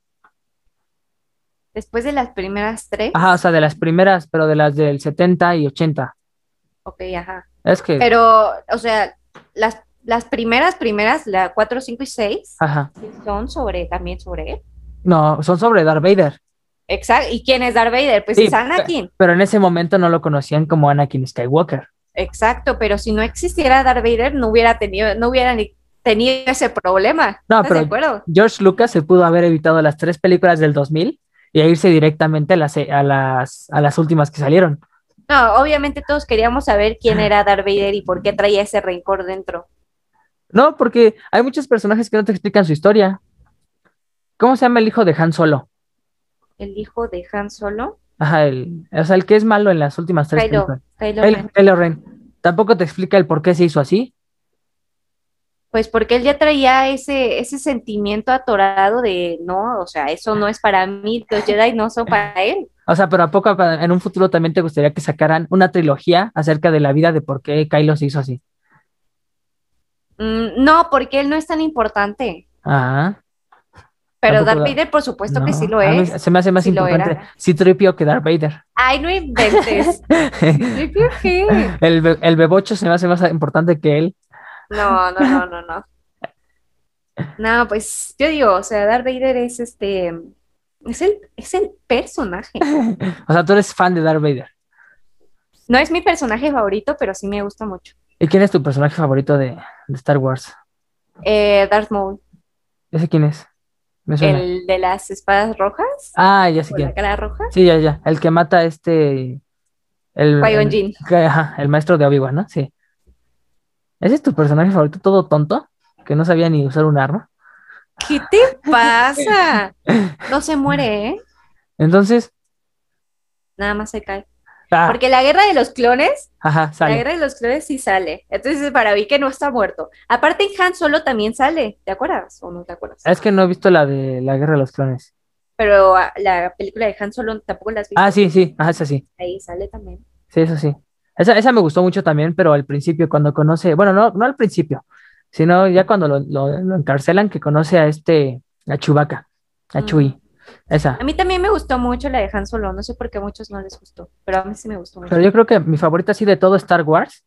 Después de las primeras tres, Ajá, o sea, de las primeras, pero de las del 70 y 80. ok, ajá. Es que, Pero, o sea, las, las primeras, primeras, la 4, 5 y 6, ajá. son sobre, también sobre él. No, son sobre Darth Vader. Exacto. ¿Y quién es Darth Vader? Pues Sí, es Anakin. Pero en ese momento no lo conocían como Anakin Skywalker. Exacto, pero si no existiera Darth Vader, no hubiera tenido, no hubiera ni tenido ese problema. No, ¿Estás pero-? George Lucas se pudo haber evitado las tres películas del 2000 y a irse directamente a las, a las, a las últimas que salieron. No, obviamente todos queríamos saber quién era Darth Vader y por qué traía ese rencor dentro. No, porque hay muchos personajes que no te explican su historia. ¿Cómo se llama el hijo de Han Solo? El hijo de Han Solo, Ajá, el, o sea, el que es malo en las últimas tres Kylo, películas. Kylo Kylo- Ren. Kylo Ren. Tampoco te explica el por qué se hizo así. Pues porque él ya traía ese, ese sentimiento atorado de, no, o sea, eso no es para mí, los Jedi no son para él. O sea, pero a poco en un futuro también te gustaría que sacaran una trilogía acerca de la vida de por qué Kylo se hizo así. Mm, no, porque él no es tan importante. Ah, Pero Darth da- Vader, por supuesto que sí lo es. se me hace más Sí importante. Citripio que Darth Vader. Ay, no inventes. ¿Yo creo que? El, be- el bebocho se me hace más importante que él. No, no, no, no, no. No, pues yo digo, o sea, Darth Vader es este, es el, es el personaje. O sea, tú eres fan de Darth Vader. No es mi personaje favorito, pero sí me gusta mucho. ¿Y quién es tu personaje favorito de, de Star Wars? Eh, Darth Maul, ¿Ese quién es? Me suena. el de las espadas rojas, Ah, ya sé con la quién. cara roja. Sí, ya, ya. El que mata a este. El, el- ajá, el maestro de Obi-Wan, ¿no? Sí. ¿Ese es tu personaje favorito todo tonto? Que no sabía ni usar un arma. ¿Qué te pasa? No se muere, ¿eh? Entonces. Nada más se cae. ah, Porque la guerra de los clones, ajá, la sale. guerra de los clones sí sale. Entonces, para mí que no está muerto. Aparte, en Han Solo también sale. ¿Te acuerdas o no te acuerdas? Es que no he visto la de la guerra de los clones. Pero ah, la película de Han Solo tampoco la has visto. Ah, sí, sí. Ajá, esa sí. Ahí sale también. Sí, eso sí. Esa, esa me gustó mucho también, pero al principio, cuando conoce. Bueno, no, no al principio, sino ya cuando lo, lo- lo encarcelan, que conoce a este. A Chewbacca. A Mm. Esa. A mí también me gustó mucho la de Han Solo. No sé por qué a muchos no les gustó, pero a mí sí me gustó mucho. Pero yo creo que mi favorita así de todo Star Wars,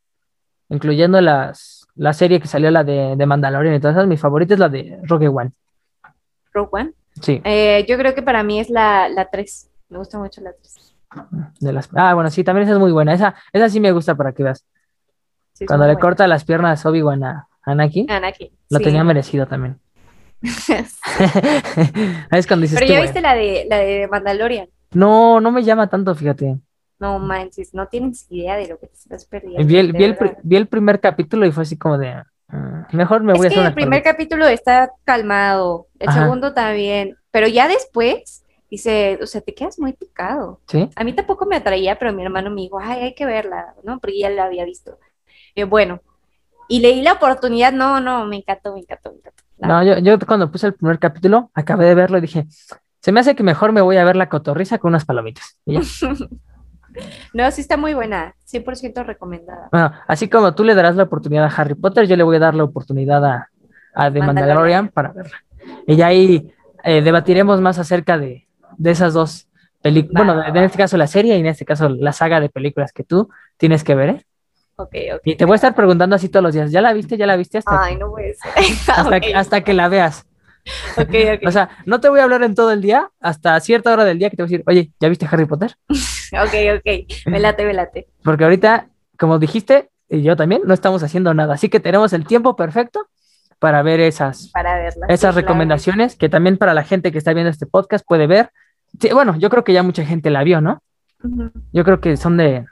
incluyendo las, la serie que salió, la de, de Mandalorian y todas esas, mi favorita es la de Rogue One. Rogue One. Sí, Eh, yo creo que para mí es la, la 3. Me gusta mucho la 3. De las. Ah, bueno, sí, también esa es muy buena. Esa, esa sí me gusta para que veas. Sí, Cuando le buena. corta las piernas Obi-Wan a Anakin, Anakin. lo sí. tenía merecido también. es cuando dices Pero tú, ya viste la de la de Mandalorian. No, no me llama tanto, fíjate. No manches, no tienes idea de lo que te estás perdiendo. Vi el, vi el, vi primer capítulo y fue así como de. ah, mejor me voy a hacer que el primer capítulo está calmado, el Ajá. segundo también, pero ya después dice, o sea, te quedas muy picado. ¿Sí? A mí tampoco me atraía, pero mi hermano me dijo, ay, hay que verla, ¿no? Porque ya la había visto. Y yo, bueno, y leí la oportunidad, no, no, me encantó, me encantó, me encantó. No, yo, yo cuando puse el primer capítulo, acabé de verlo y dije, se me hace que mejor me voy a ver la cotorriza con unas palomitas. Y ya. no, sí está muy buena, 100% recomendada. Bueno, así como tú le darás la oportunidad a Harry Potter, yo le voy a dar la oportunidad a, a The Mandalorian, Mandalorian. para verla. Y ya ahí eh, debatiremos más acerca de, de esas dos películas. Bueno, en este caso la serie y en este caso la saga de películas que tú tienes que ver, ¿eh? Ok, ok. Y te voy a estar preguntando así todos los días, ¿ya la viste? ¿Ya la viste? Hasta, Ay, no puede ser. hasta, Ok, que, hasta que la veas. O sea, no te voy a hablar en todo el día, hasta cierta hora del día que te voy a decir, oye, ¿ya viste Harry Potter? Ok, ok. Me late, me late. Porque ahorita, como dijiste, y yo también, no estamos haciendo nada. Así que tenemos el tiempo perfecto para ver esas, Para verla. esas sí, claro. recomendaciones que también para la gente que está viendo este podcast puede ver. Sí, bueno, yo creo que ya mucha gente la vio, ¿no? Yo creo que son de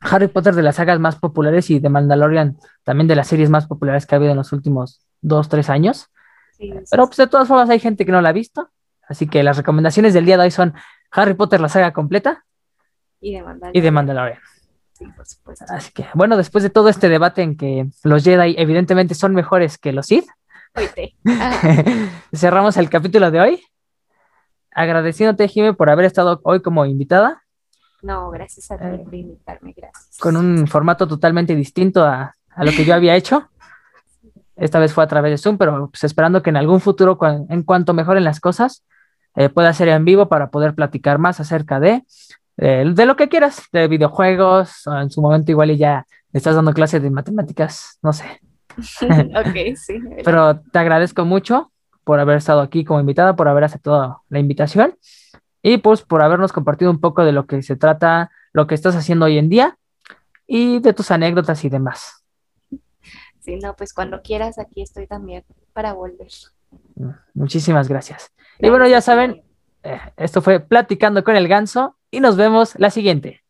Harry Potter de las sagas más populares y de Mandalorian también de las series más populares que ha habido en los últimos dos, tres años. Sí, Pero pues de todas formas hay gente que no la ha visto. Así que las recomendaciones del día de hoy son Harry Potter, la saga completa Y de Mandalorian. y de Mandalorian. Sí, por supuesto. Así que, bueno, después de todo este debate en que los Jedi evidentemente son mejores que los Sith, cerramos el capítulo de hoy. Agradeciéndote, Jimmy, por haber estado hoy como invitada, no, gracias a ti Eh. por invitarme, gracias. con un formato totalmente distinto a, a lo que yo había hecho. Esta vez fue a través de Zoom, pero pues esperando que en algún futuro, cuan- en cuanto mejoren las cosas, eh, pueda ser en vivo para poder platicar más acerca de, eh, de lo que quieras, de videojuegos, o en su momento igual y ya estás dando clases de matemáticas, no sé. ok, sí. Pero te agradezco mucho por haber estado aquí como invitada, por haber aceptado la invitación y pues por habernos compartido un poco de lo que se trata, lo que estás haciendo hoy en día y de tus anécdotas y demás. Sí, no, pues cuando quieras, aquí estoy también para volver. Muchísimas gracias. Y bueno, ya saben, eh, esto fue Platicando con el Ganso y nos vemos la siguiente.